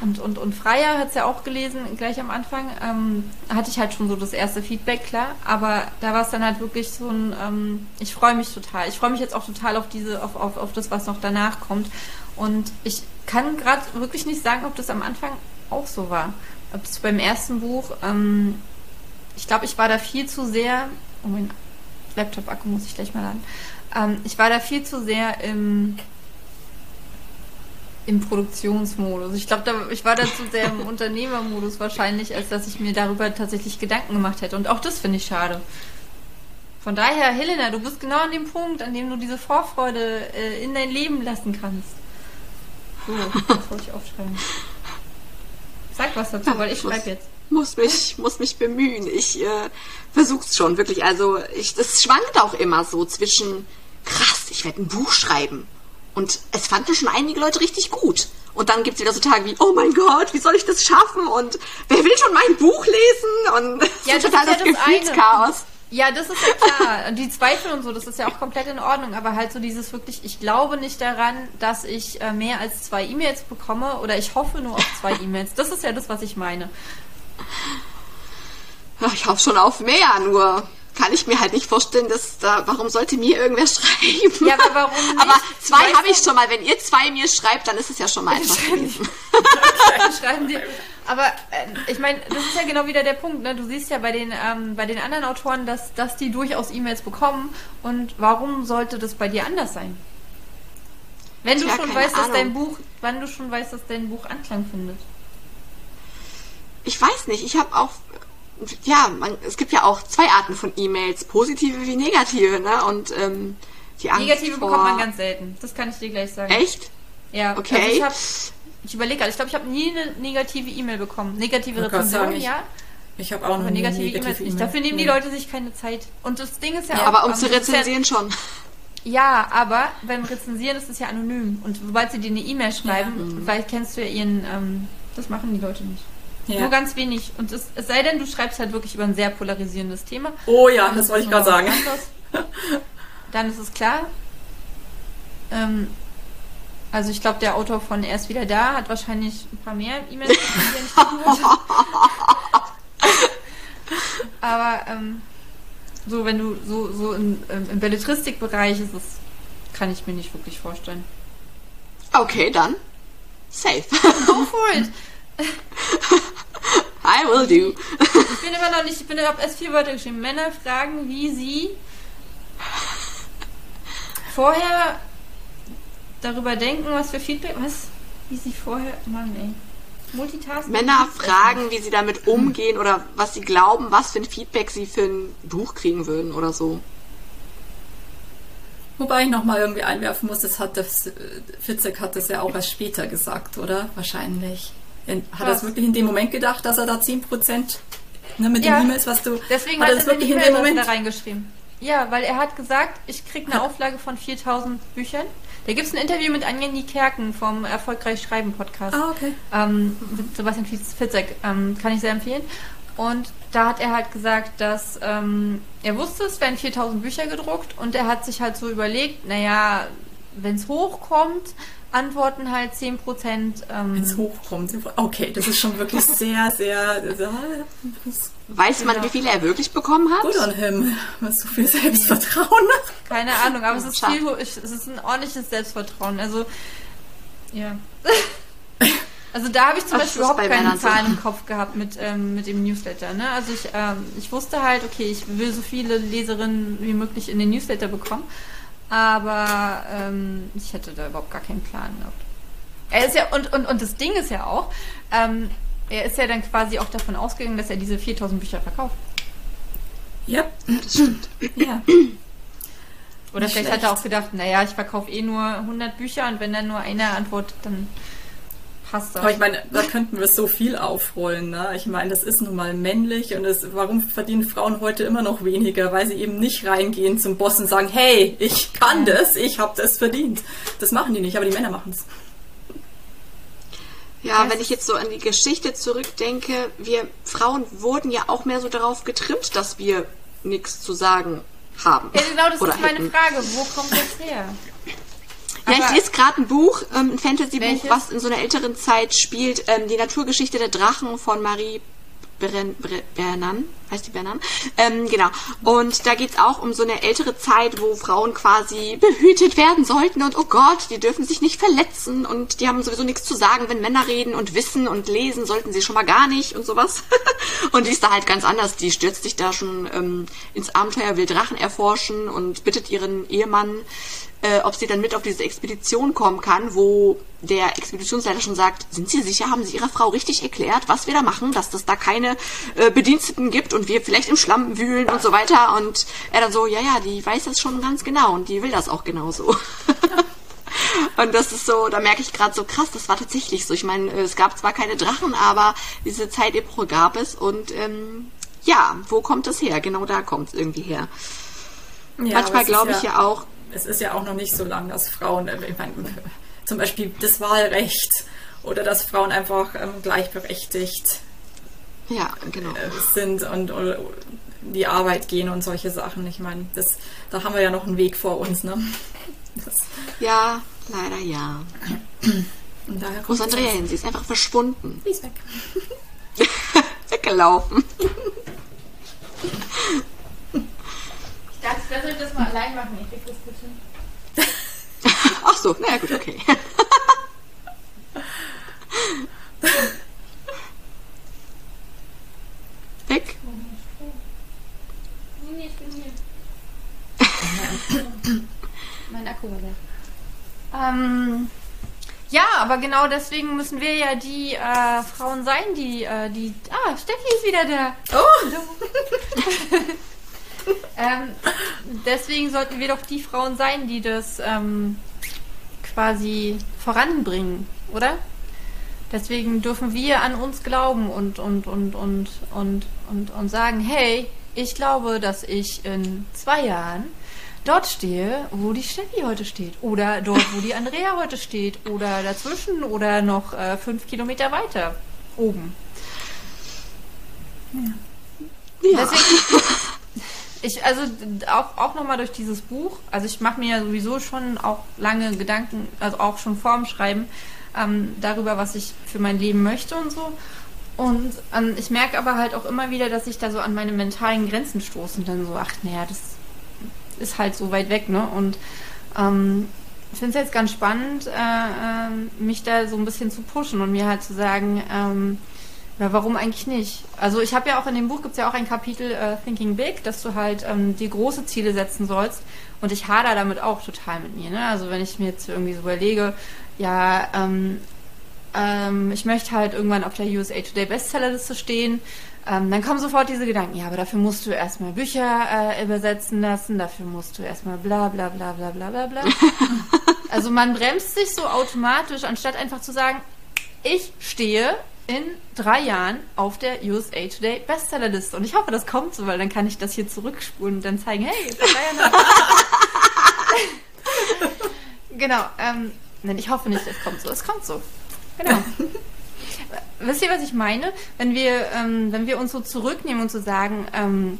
und, und, und Freier hat es ja auch gelesen, gleich am Anfang, ähm, hatte ich halt schon so das erste Feedback, klar. Aber da war es dann halt wirklich so ein, ähm, ich freue mich total. Ich freue mich jetzt auch total auf diese, auf, auf, auf das, was noch danach kommt. Und ich kann gerade wirklich nicht sagen, ob das am Anfang auch so war. Ob es beim ersten Buch, ähm, ich glaube, ich war da viel zu sehr, oh mein Laptop-Akku muss ich gleich mal laden. Ähm, ich war da viel zu sehr im, im Produktionsmodus. Ich glaube, ich war da zu sehr im Unternehmermodus wahrscheinlich, als dass ich mir darüber tatsächlich Gedanken gemacht hätte. Und auch das finde ich schade. Von daher, Helena, du bist genau an dem Punkt, an dem du diese Vorfreude äh, in dein Leben lassen kannst. So, das wollte ich aufschreiben. Sag was dazu, weil ich schreibe jetzt muss mich, muss mich bemühen. Ich äh, versuch's schon, wirklich. Also ich, das schwankt auch immer so zwischen krass, ich werde ein Buch schreiben. Und es fanden schon einige Leute richtig gut. Und dann gibt's wieder so Tage wie, oh mein Gott, wie soll ich das schaffen? Und wer will schon mein Buch lesen? Und ja, so das total ist ja das Gefühlschaos. Ja, das ist ja klar. Und die Zweifel und so, das ist ja auch komplett in Ordnung. Aber halt so dieses wirklich, ich glaube nicht daran, dass ich äh, mehr als zwei E-Mails bekomme oder ich hoffe nur auf zwei E-Mails. Das ist ja das, was ich meine. Ich hoffe schon auf mehr, nur kann ich mir halt nicht vorstellen, dass da, warum sollte mir irgendwer schreiben? Ja, aber warum nicht? Aber zwei habe ich schon mal. Wenn ihr zwei mir schreibt, dann ist es ja schon mal einfach gewesen. schreiben die. Aber äh, ich meine, das ist ja genau wieder der Punkt. Ne? Du siehst ja bei den ähm, bei den anderen Autoren, dass, dass die durchaus E-Mails bekommen. Und warum sollte das bei dir anders sein? Wenn du Tja, schon weißt, dass Ahnung. dein Buch, wann du schon weißt, dass dein Buch Anklang findet. Ich weiß nicht, ich habe auch, ja, man, es gibt ja auch zwei Arten von E-Mails, positive wie negative, ne? Und ähm, die Angst Negative vor... bekommt man ganz selten. Das kann ich dir gleich sagen. Echt? Ja, Okay. Also ich hab, ich überlege gerade, ich glaube, ich habe nie eine negative E-Mail bekommen. Negative Rezension, ja, Ich habe auch noch negative negative E-Mails nicht. E-Mail. Dafür nehmen die. Leute sich keine Zeit. Und das Ding ist ja, Ja, auch... aber um ähm, zu ist ja- rezensieren schon. Ja, aber beim Rezensieren ist es ja anonym. Und sobald sie dir eine E-Mail schreiben, vielleicht kennst du ja ihren, ähm, das machen die Leute nicht. Ja. Nur ganz wenig. Und es, es sei denn, du schreibst halt wirklich über ein sehr polarisierendes Thema. Oh ja, das wollte ich gerade sagen. Dann ist es klar. Ähm, also ich glaube, der Autor von Er ist wieder da hat wahrscheinlich ein paar mehr E-Mails die er nicht hat. Aber ähm, so, wenn du so, so im, im im Belletristikbereich ist es, kann ich mir nicht wirklich vorstellen. Okay, dann. Safe. Go for it! I will do. Ich bin immer noch nicht, ich bin auf erst vier Wörter geschrieben. Männer fragen, wie sie vorher darüber denken, was für Feedback, was? Wie sie vorher, Mann, ey. Multitasking. Männer fragen, wie sie damit umgehen oder was sie glauben, was für ein Feedback sie für ein Buch kriegen würden oder so. Wobei ich nochmal irgendwie einwerfen muss, das hat das, äh, Fitzek hat das ja auch erst später gesagt, oder? Wahrscheinlich. Hat er es wirklich in dem Moment gedacht, dass er da 10% ne, mit Ja. den E-Mails, was du. Deswegen hat hat er das wirklich in dem Moment. da reingeschrieben. Ja, weil er hat gesagt, ich krieg eine Auflage von 4000 Büchern. Da gibt es ein Interview mit Anja Niekerken vom Erfolgreich Schreiben Podcast. Ah, okay. ähm, mit Sebastian Fitzek, ähm, kann ich sehr empfehlen. Und da hat er halt gesagt, dass ähm, er wusste, es werden 4000 Bücher gedruckt und er hat sich halt so überlegt, naja, wenn es hochkommt, antworten halt 10%. Ähm, Wenn es hochkommt. Okay, das ist schon wirklich sehr, sehr. sehr Weiß man, Genau. wie viele er wirklich bekommen hat? gut an him. Mit so viel Selbstvertrauen. keine Ahnung, aber es ist viel, es ist ein ordentliches Selbstvertrauen. Also, ja. Also da habe ich zum Ach, Beispiel überhaupt bei keine Männern so. Zahlen im Kopf gehabt mit, ähm, mit dem Newsletter. Ne? Also ich, ähm, ich wusste halt, okay, ich will so viele Leserinnen wie möglich in den Newsletter bekommen, aber ähm, ich hätte da überhaupt gar keinen Plan gehabt. Er ist ja, und, und, und das Ding ist ja auch, ähm, er ist ja dann quasi auch davon ausgegangen, dass er diese 4000 Bücher verkauft. Ja. Das stimmt. Ja. Oder Nicht vielleicht hat er schlecht. auch gedacht, naja, ich verkaufe eh nur 100 Bücher und wenn dann nur einer antwortet, dann passt das. Aber ich meine, da könnten wir so viel aufrollen. Ne? Ich meine, das ist nun mal männlich und es, warum verdienen Frauen heute immer noch weniger? Weil sie eben nicht reingehen zum Boss und sagen, hey, ich kann das, ich habe das verdient. Das machen die nicht, aber die Männer machen es. Ja, wenn ich jetzt so an die Geschichte zurückdenke, wir Frauen wurden ja auch mehr so darauf getrimmt, dass wir nichts zu sagen haben. ja, genau, das Oder ist meine hätten. Frage. Wo kommt das her? Ja, ich lese gerade ein Buch, ähm, ein Fantasy-Buch, was in so einer älteren Zeit spielt. Ähm, die Naturgeschichte der Drachen von Marie Bren, Bre, Bernan. Heißt die Bernan? Ähm, genau. Und da geht's auch um so eine ältere Zeit, wo Frauen quasi behütet werden sollten und oh Gott, die dürfen sich nicht verletzen und die haben sowieso nichts zu sagen, wenn Männer reden und wissen und lesen sollten sie schon mal gar nicht und sowas. und die ist da halt ganz anders. Die stürzt sich da schon ähm, ins Abenteuer, will Drachen erforschen und bittet ihren Ehemann, äh, ob sie dann mit auf diese Expedition kommen kann, wo der Expeditionsleiter schon sagt, sind Sie sicher, haben Sie Ihrer Frau richtig erklärt, was wir da machen, dass es da keine äh, Bediensteten gibt und wir vielleicht im Schlamm wühlen und so weiter. Und er dann so, ja, ja, die weiß das schon ganz genau und die will das auch genauso. Und das ist so, da merke ich gerade so krass, das war tatsächlich so. Ich meine, es gab zwar keine Drachen, aber diese Zeitepoche gab es und ähm, ja, wo kommt das her? Genau da kommt es irgendwie her. Ja, Manchmal glaube ich ja auch, Es ist ja auch noch nicht so lang, dass Frauen, äh, ich meine, zum Beispiel das Wahlrecht oder dass Frauen einfach ähm, gleichberechtigt ja, genau. äh, sind und äh, die Arbeit gehen und solche Sachen. Ich meine, das, da haben wir ja noch einen Weg vor uns, ne? Das, Ja, leider ja. und daher Wo kommt ist Andrea hin? Sie ist einfach verschwunden. Die ist weg. Weggelaufen. Ich dachte, ich soll das mal allein machen. Ich krieg das bitte. Ach so, naja gut, okay. Weg? Nee, nee, ich bin hier. mein Akku war leer. Ähm, ja, aber genau deswegen müssen wir ja die äh, Frauen sein, die, äh, die. Ah, Steffi ist wieder da. Oh! Ähm, deswegen sollten wir doch die Frauen sein, die das ähm, quasi voranbringen, oder? Deswegen dürfen wir an uns glauben und, und, und, und, und, und, und sagen, hey, ich glaube, dass ich in zwei Jahren dort stehe, wo die Steffi heute steht. Oder dort, wo die Andrea heute steht. Oder dazwischen oder noch äh, fünf Kilometer weiter oben. Ja. Deswegen, ich, also auch, auch nochmal durch dieses Buch, also ich mache mir ja sowieso schon auch lange Gedanken, also auch schon vorm Schreiben, ähm, darüber, was ich für mein Leben möchte und so. Und ähm, ich merke aber halt auch immer wieder, dass ich da so an meine mentalen Grenzen stoße und dann so, ach naja, das ist halt so weit weg, ne? Und ähm, ich finde es jetzt ganz spannend, äh, ähm, mich da so ein bisschen zu pushen und mir halt zu sagen, ähm, ja, warum eigentlich nicht? Also ich habe ja auch in dem Buch gibt's ja auch ein Kapitel äh, Thinking Big, dass du halt ähm, die große Ziele setzen sollst. Und ich hader damit auch total mit mir. Ne? Also wenn ich mir jetzt irgendwie so überlege, ja, ähm, ähm, ich möchte halt irgendwann auf der USA Today Bestsellerliste stehen, ähm, dann kommen sofort diese Gedanken, ja, aber dafür musst du erstmal Bücher äh, übersetzen lassen, dafür musst du erstmal bla bla bla bla bla bla bla. also man bremst sich so automatisch, anstatt einfach zu sagen, ich stehe in drei Jahren auf der USA Today Bestsellerliste. Und ich hoffe, das kommt so, weil dann kann ich das hier zurückspulen und dann zeigen, hey, vor drei Jahren. genau. Ähm, nein, ich hoffe nicht, es kommt so. Es kommt so. Genau. Wisst ihr, was ich meine? Wenn wir, ähm, wenn wir uns so zurücknehmen und so sagen, ähm,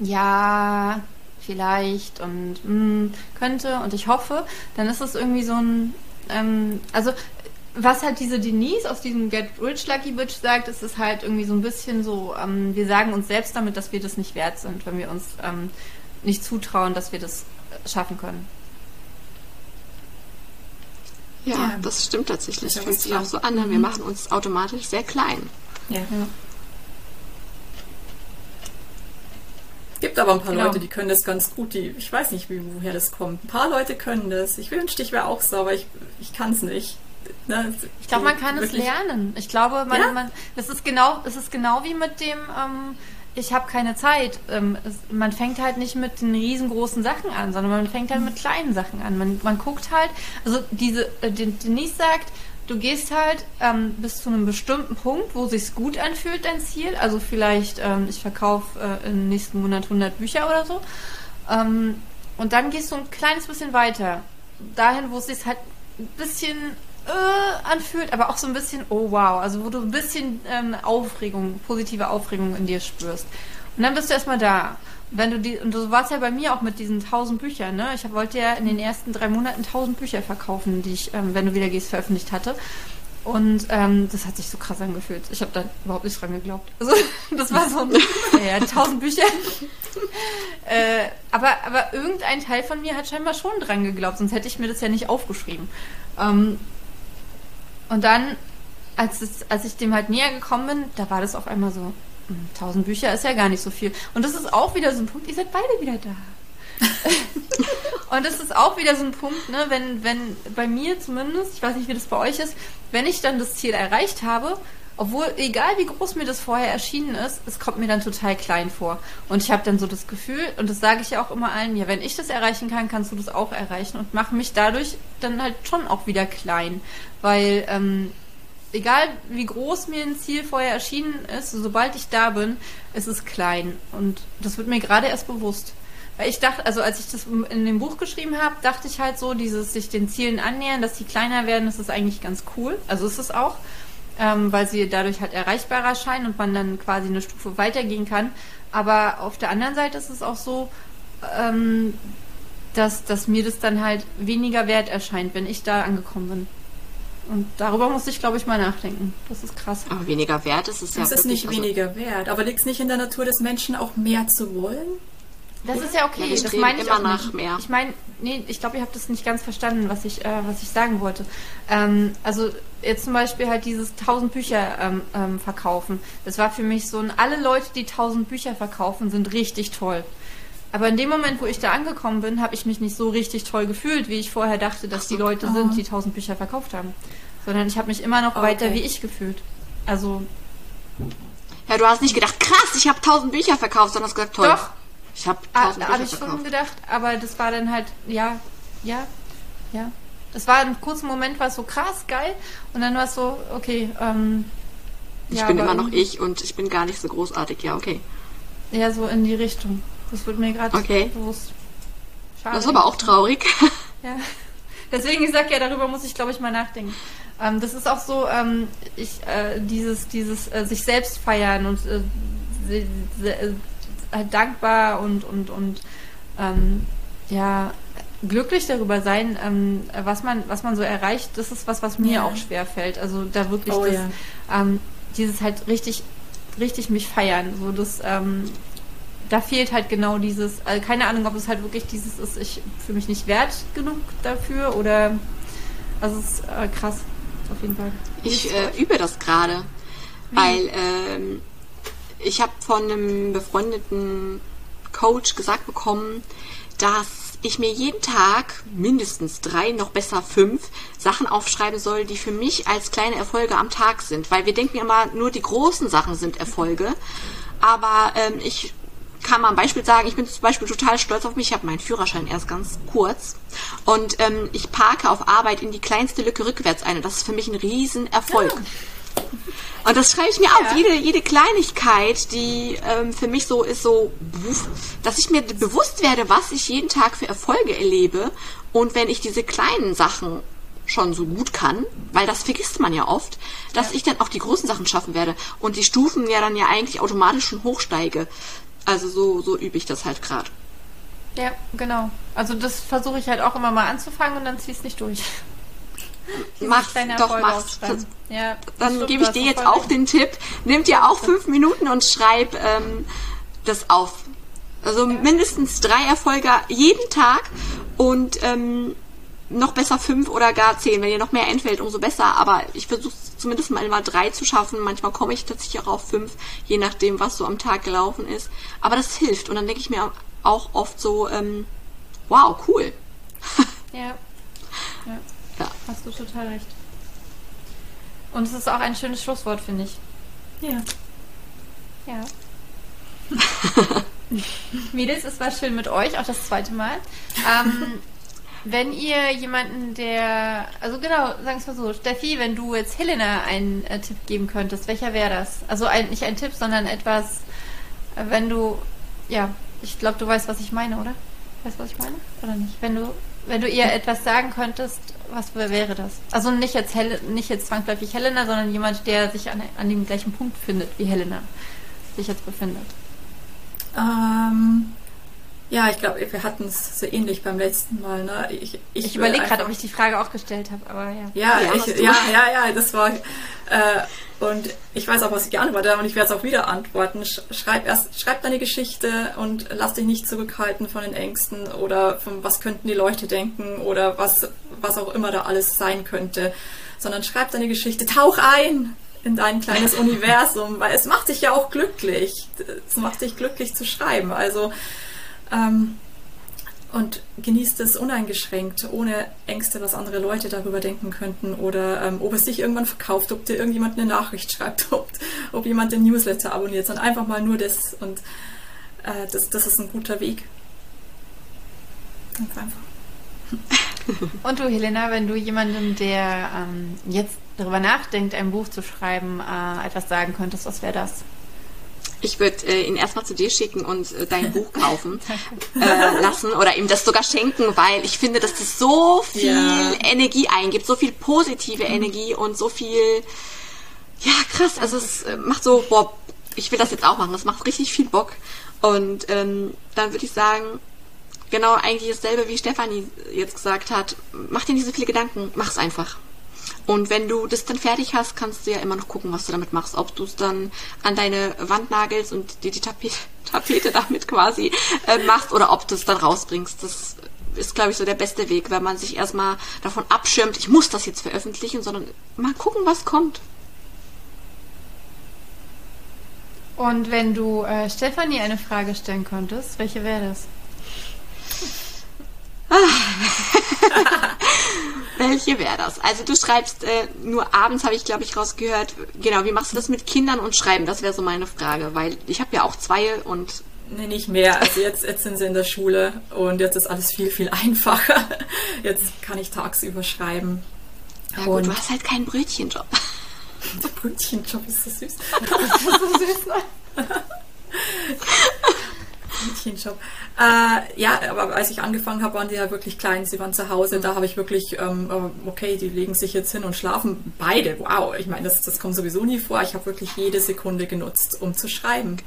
ja, vielleicht und mh, könnte und ich hoffe, dann ist es irgendwie so ein, ähm, also was halt diese Denise aus diesem Get Rich Lucky Bitch sagt, ist es halt irgendwie so ein bisschen so, ähm, wir sagen uns selbst damit, dass wir das nicht wert sind, wenn wir uns ähm, nicht zutrauen, dass wir das schaffen können. Ja, ja. das stimmt tatsächlich. Das fühlt sich auch so an, wir mhm. machen uns automatisch sehr klein. Ja. ja. gibt aber ein paar genau. Leute, die können das ganz gut. Die, ich weiß nicht, wie, woher das kommt. Ein paar Leute können das. Ich wünschte, ich wäre auch so, aber ich, ich kann es nicht. Ne, ich glaube, man kann es lernen. Ich glaube, man, ja? man, das ist genau, das ist genau wie mit dem, ähm, ich habe keine Zeit. Ähm, es, man fängt halt nicht mit den riesengroßen Sachen an, sondern man fängt halt mit kleinen Sachen an. Man, man guckt halt, also diese, äh, Denise sagt, du gehst halt ähm, bis zu einem bestimmten Punkt, wo sich's gut anfühlt, dein Ziel. Also vielleicht, ähm, ich verkaufe äh, im nächsten Monat 100 Bücher oder so. Ähm, und dann gehst du ein kleines bisschen weiter. Dahin, wo es sich halt ein bisschen äh, anfühlt, aber auch so ein bisschen, oh wow, also wo du ein bisschen ähm, Aufregung, positive Aufregung in dir spürst. Und dann bist du erstmal da. Wenn du die, und du warst ja bei mir auch mit diesen tausend Büchern, ne? Ich wollte ja in den ersten drei Monaten tausend Bücher verkaufen, die ich, ähm, wenn du wieder gehst, veröffentlicht hatte. Und ähm, das hat sich so krass angefühlt. Ich habe da überhaupt nicht dran geglaubt. Also das war so ein, ja, tausend Bücher. äh, aber, aber irgendein Teil von mir hat scheinbar schon dran geglaubt, sonst hätte ich mir das ja nicht aufgeschrieben. Ähm, und dann, als, es, als ich dem halt näher gekommen bin, da war das auf einmal so, 1000 hm, Bücher ist ja gar nicht so viel. Und das ist auch wieder so ein Punkt, ihr seid beide wieder da. und das ist auch wieder so ein Punkt, ne, wenn, wenn bei mir zumindest, ich weiß nicht, wie das bei euch ist, wenn ich dann das Ziel erreicht habe, obwohl, egal wie groß mir das vorher erschienen ist, es kommt mir dann total klein vor. Und ich habe dann so das Gefühl, und das sage ich ja auch immer allen, ja, wenn ich das erreichen kann, kannst du das auch erreichen und mache mich dadurch dann halt schon auch wieder klein. Weil, ähm, egal wie groß mir ein Ziel vorher erschienen ist, sobald ich da bin, ist es klein. Und das wird mir gerade erst bewusst. Weil ich dachte, also als ich das in dem Buch geschrieben habe, dachte ich halt so, dieses sich den Zielen annähern, dass die kleiner werden, das ist eigentlich ganz cool. Also ist es auch, ähm, weil sie dadurch halt erreichbarer erscheinen und man dann quasi eine Stufe weitergehen kann. Aber auf der anderen Seite ist es auch so, ähm, dass, dass mir das dann halt weniger wert erscheint, wenn ich da angekommen bin. Und darüber muss ich, glaube ich, mal nachdenken. Das ist krass. Aber weniger wert ist es ja. Das ist nicht also weniger wert. Aber liegt es nicht in der Natur des Menschen auch mehr zu wollen? Das ist ja okay. Ja, das meine ich auch nicht. Mehr. Ich meine, nee, ich glaube, ihr habt das nicht ganz verstanden, was ich, äh, was ich sagen wollte. Ähm, also jetzt zum Beispiel halt dieses 1000 Bücher ähm, ähm, verkaufen. Das war für mich so ein, alle Leute, die 1000 Bücher verkaufen, sind richtig toll. Aber in dem Moment, wo ich da angekommen bin, habe ich mich nicht so richtig toll gefühlt, wie ich vorher dachte, dass so, die Leute oh. sind, die 1000 Bücher verkauft haben. Sondern ich habe mich immer noch okay. weiter wie ich gefühlt. Also. Ja, du hast nicht gedacht, krass, ich habe 1000 Bücher verkauft, sondern hast gesagt, toll. Doch. Ich habe 1000 ah, Bücher hab ich verkauft. schon gedacht, aber das war dann halt, ja, ja, ja. Das war ein kurzer Moment, war es so krass, geil. Und dann war es so, okay, ähm, Ich ja, bin immer noch ich und ich bin gar nicht so großartig, ja, okay. Ja, so in die Richtung. Das wird mir gerade okay. bewusst. Schade. Das ist aber auch traurig. Ja. Deswegen, ich sag ja, darüber muss ich, glaube ich, mal nachdenken. Ähm, das ist auch so, ähm, ich, äh, dieses, dieses äh, sich selbst feiern und äh, halt dankbar und, und, und ähm, ja, glücklich darüber sein, ähm, was man, was man so erreicht, das ist was, was mir ja. auch schwer fällt. Also da wirklich oh, das, ja. ähm, dieses halt richtig, richtig mich feiern. So das, ähm, da fehlt halt genau dieses, also keine Ahnung, ob es halt wirklich dieses ist, ich fühle mich nicht wert genug dafür oder also es ist äh, krass, auf jeden Fall. Ich äh, übe das gerade, weil ähm, ich habe von einem befreundeten Coach gesagt bekommen, dass ich mir jeden Tag mindestens drei, noch besser fünf Sachen aufschreiben soll, die für mich als kleine Erfolge am Tag sind. Weil wir denken immer, nur die großen Sachen sind Erfolge. Aber ähm, ich kann man ein Beispiel sagen, ich bin zum Beispiel total stolz auf mich, ich habe meinen Führerschein erst ganz kurz und ähm, ich parke auf Arbeit in die kleinste Lücke rückwärts ein und das ist für mich ein Riesenerfolg. Ja. Und das schreibe ich mir ja. auf, jede, jede Kleinigkeit, die ähm, für mich so ist, so, dass ich mir bewusst werde, was ich jeden Tag für Erfolge erlebe. Und wenn ich diese kleinen Sachen schon so gut kann, weil das vergisst man ja oft, dass ja. ich dann auch die großen Sachen schaffen werde und die Stufen ja dann ja eigentlich automatisch schon hochsteige. Also so, so übe ich das halt gerade. Ja, genau. Also das versuche ich halt auch immer mal anzufangen und dann es nicht durch. Mach's, doch, mach's. Ja, Dann gebe ich dir jetzt auch den Tipp. Nimm dir auch fünf Minuten und schreib ähm, das auf. Also mindestens drei Erfolge jeden Tag und ähm, noch besser fünf oder gar zehn. Wenn dir noch mehr einfällt, umso besser. Aber ich versuche zumindest mal immer drei zu schaffen. Manchmal komme ich tatsächlich auch auf fünf, je nachdem, was so am Tag gelaufen ist. Aber das hilft. Und dann denke ich mir auch oft so, ähm, wow, cool. Ja. ja. Ja. Hast du total recht. Und es ist auch ein schönes Schlusswort, finde ich. Ja. Ja. Mädels, es war schön mit euch, auch das zweite Mal. Ähm, wenn ihr jemanden, der, also genau, sagen wir es mal so, Steffi, wenn du jetzt Helena einen äh, Tipp geben könntest, welcher wäre das? Also ein, nicht ein Tipp, sondern etwas, äh, wenn du, ja, ich glaube, du weißt, was ich meine, oder? Weißt du, was ich meine? Oder nicht? Wenn du, wenn du ihr etwas sagen könntest, was wäre das? Also nicht jetzt, Hel nicht jetzt zwangsläufig Helena, sondern jemand, der sich an, an dem gleichen Punkt findet, wie Helena sich jetzt befindet. Ähm, ja, ich glaube, wir hatten es so ähnlich beim letzten Mal. Ne? Ich, Ich, will überlege gerade, ob ich die Frage auch gestellt habe, aber ja. Ja, Ja, ich, ja, ja, ja, das war. Äh, und ich weiß auch, was ich geantwortet habe und ich werde es auch wieder antworten. Sch schreib erst, schreib deine Geschichte und lass dich nicht zurückhalten von den Ängsten oder von was könnten die Leute denken oder was, was auch immer da alles sein könnte. Sondern schreib deine Geschichte, tauch ein in dein kleines Universum, weil es macht dich ja auch glücklich. Es macht dich glücklich zu schreiben. Also ähm, und genießt es uneingeschränkt, ohne Ängste, was andere Leute darüber denken könnten oder ähm, ob es sich irgendwann verkauft, ob dir irgendjemand eine Nachricht schreibt, ob, ob jemand den Newsletter abonniert, sondern einfach mal nur das und äh, das, das ist ein guter Weg. Ganz einfach. Und du, Helena, wenn du jemandem, der ähm, jetzt darüber nachdenkt, ein Buch zu schreiben, äh, etwas sagen könntest, was wäre das? Ich würde äh, ihn erstmal zu dir schicken und äh, dein Buch kaufen äh, lassen oder ihm das sogar schenken, weil ich finde, dass das so viel Ja. Energie eingibt, so viel positive Energie und so viel, ja krass, also es äh, macht so, boah, ich will das jetzt auch machen, das macht richtig viel Bock. Und ähm, dann würde ich sagen, genau eigentlich dasselbe wie Stefanie jetzt gesagt hat, mach dir nicht so viele Gedanken, mach's einfach. Und wenn du das dann fertig hast, kannst du ja immer noch gucken, was du damit machst. Ob du es dann an deine Wand nagelst und dir die Tapete, Tapete damit quasi äh, machst oder ob du es dann rausbringst. Das ist, glaube ich, so der beste Weg, wenn man sich erstmal davon abschirmt, ich muss das jetzt veröffentlichen, sondern mal gucken, was kommt. Und wenn du äh, Stefanie eine Frage stellen könntest, welche wäre das? Welche wäre das? Also du schreibst äh, nur abends, habe ich glaube ich rausgehört. Genau, wie machst du das mit Kindern und Schreiben? Das wäre so meine Frage, weil ich habe ja auch zwei und Nee, nicht mehr. Also jetzt, jetzt sind sie in der Schule und jetzt ist alles viel, viel einfacher. Jetzt kann ich tagsüber schreiben. ja gut, Und- du hast halt keinen Brötchenjob. Der Brötchenjob ist so süß. so süß, ne? Brötchenjob. Äh, ja, aber als ich angefangen habe, waren die ja wirklich klein. Sie waren zu Hause. Da habe ich wirklich, ähm, äh, okay, die legen sich jetzt hin und schlafen. Beide, wow. Ich meine, das, das kommt sowieso nie vor. Ich habe wirklich jede Sekunde genutzt, um zu schreiben.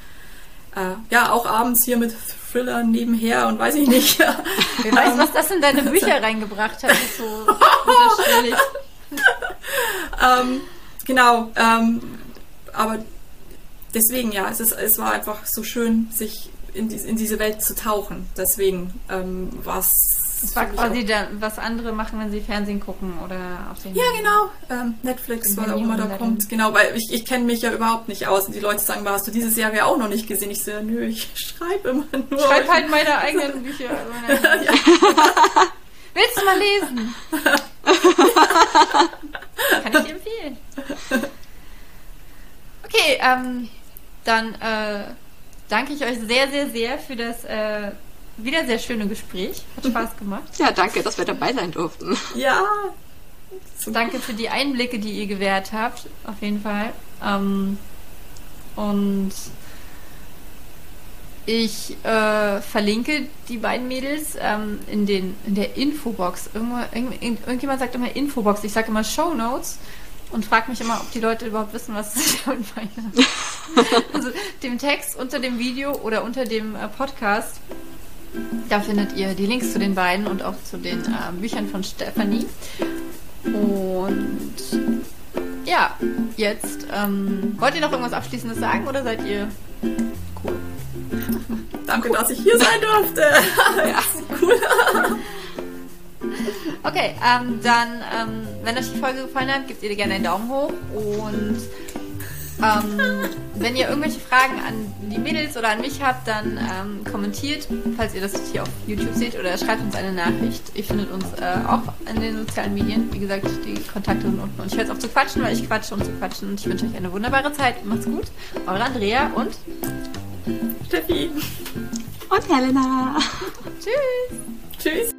Äh, ja, auch abends hier mit Thriller nebenher und weiß ich nicht. Wer weiß, was das in deine Bücher reingebracht hat, ist so unterschwellig. ähm, genau, ähm, aber deswegen ja, es, ist, es war einfach so schön, sich in, dies, in diese Welt zu tauchen. Deswegen ähm, war es. Das war quasi da, was andere machen, wenn sie Fernsehen gucken oder auf den Ja, genau. Ähm, Netflix, was auch immer da kommt. Genau, weil ich, ich kenne mich ja überhaupt nicht aus. Und die Leute sagen, hast du diese Serie auch noch nicht gesehen? Ich so, nö, ich schreibe immer nur. Schreib halt meine eigenen Bücher. Also, ne. Willst du mal lesen? Kann ich empfehlen. Okay, ähm, dann äh, danke ich euch sehr, sehr, sehr für das äh, wieder sehr schöne Gespräch. Hat Spaß gemacht. Ja, danke, dass wir dabei sein durften. Ja. Danke für die Einblicke, die ihr gewährt habt, auf jeden Fall. Ähm, und ich äh, verlinke die beiden Mädels ähm, in, den, in der Infobox. Irgendwo, irgend, irgendjemand sagt immer Infobox, ich sage immer Show Notes und frage mich immer, ob die Leute überhaupt wissen, was ich damit meine. also dem Text unter dem Video oder unter dem äh, Podcast Da findet ihr die Links zu den beiden und auch zu den äh, Büchern von Stephanie. Und ja, jetzt ähm, wollt ihr noch irgendwas Abschließendes sagen oder seid ihr cool? Danke, dass ich hier sein durfte. ja, cool. Okay, ähm, dann, ähm, wenn euch die Folge gefallen hat, gebt ihr gerne einen Daumen hoch und ähm, wenn ihr irgendwelche Fragen an die Mädels oder an mich habt, dann ähm, kommentiert, falls ihr das hier auf YouTube seht oder schreibt uns eine Nachricht. Ihr findet uns äh, auch in den sozialen Medien. Wie gesagt, die Kontakte sind unten. Und ich höre jetzt auf zu quatschen, weil ich quatsche, um zu quatschen. Und ich wünsche euch eine wunderbare Zeit. Macht's gut. Eure Andrea und Steffi. Und Helena. Tschüss. Tschüss.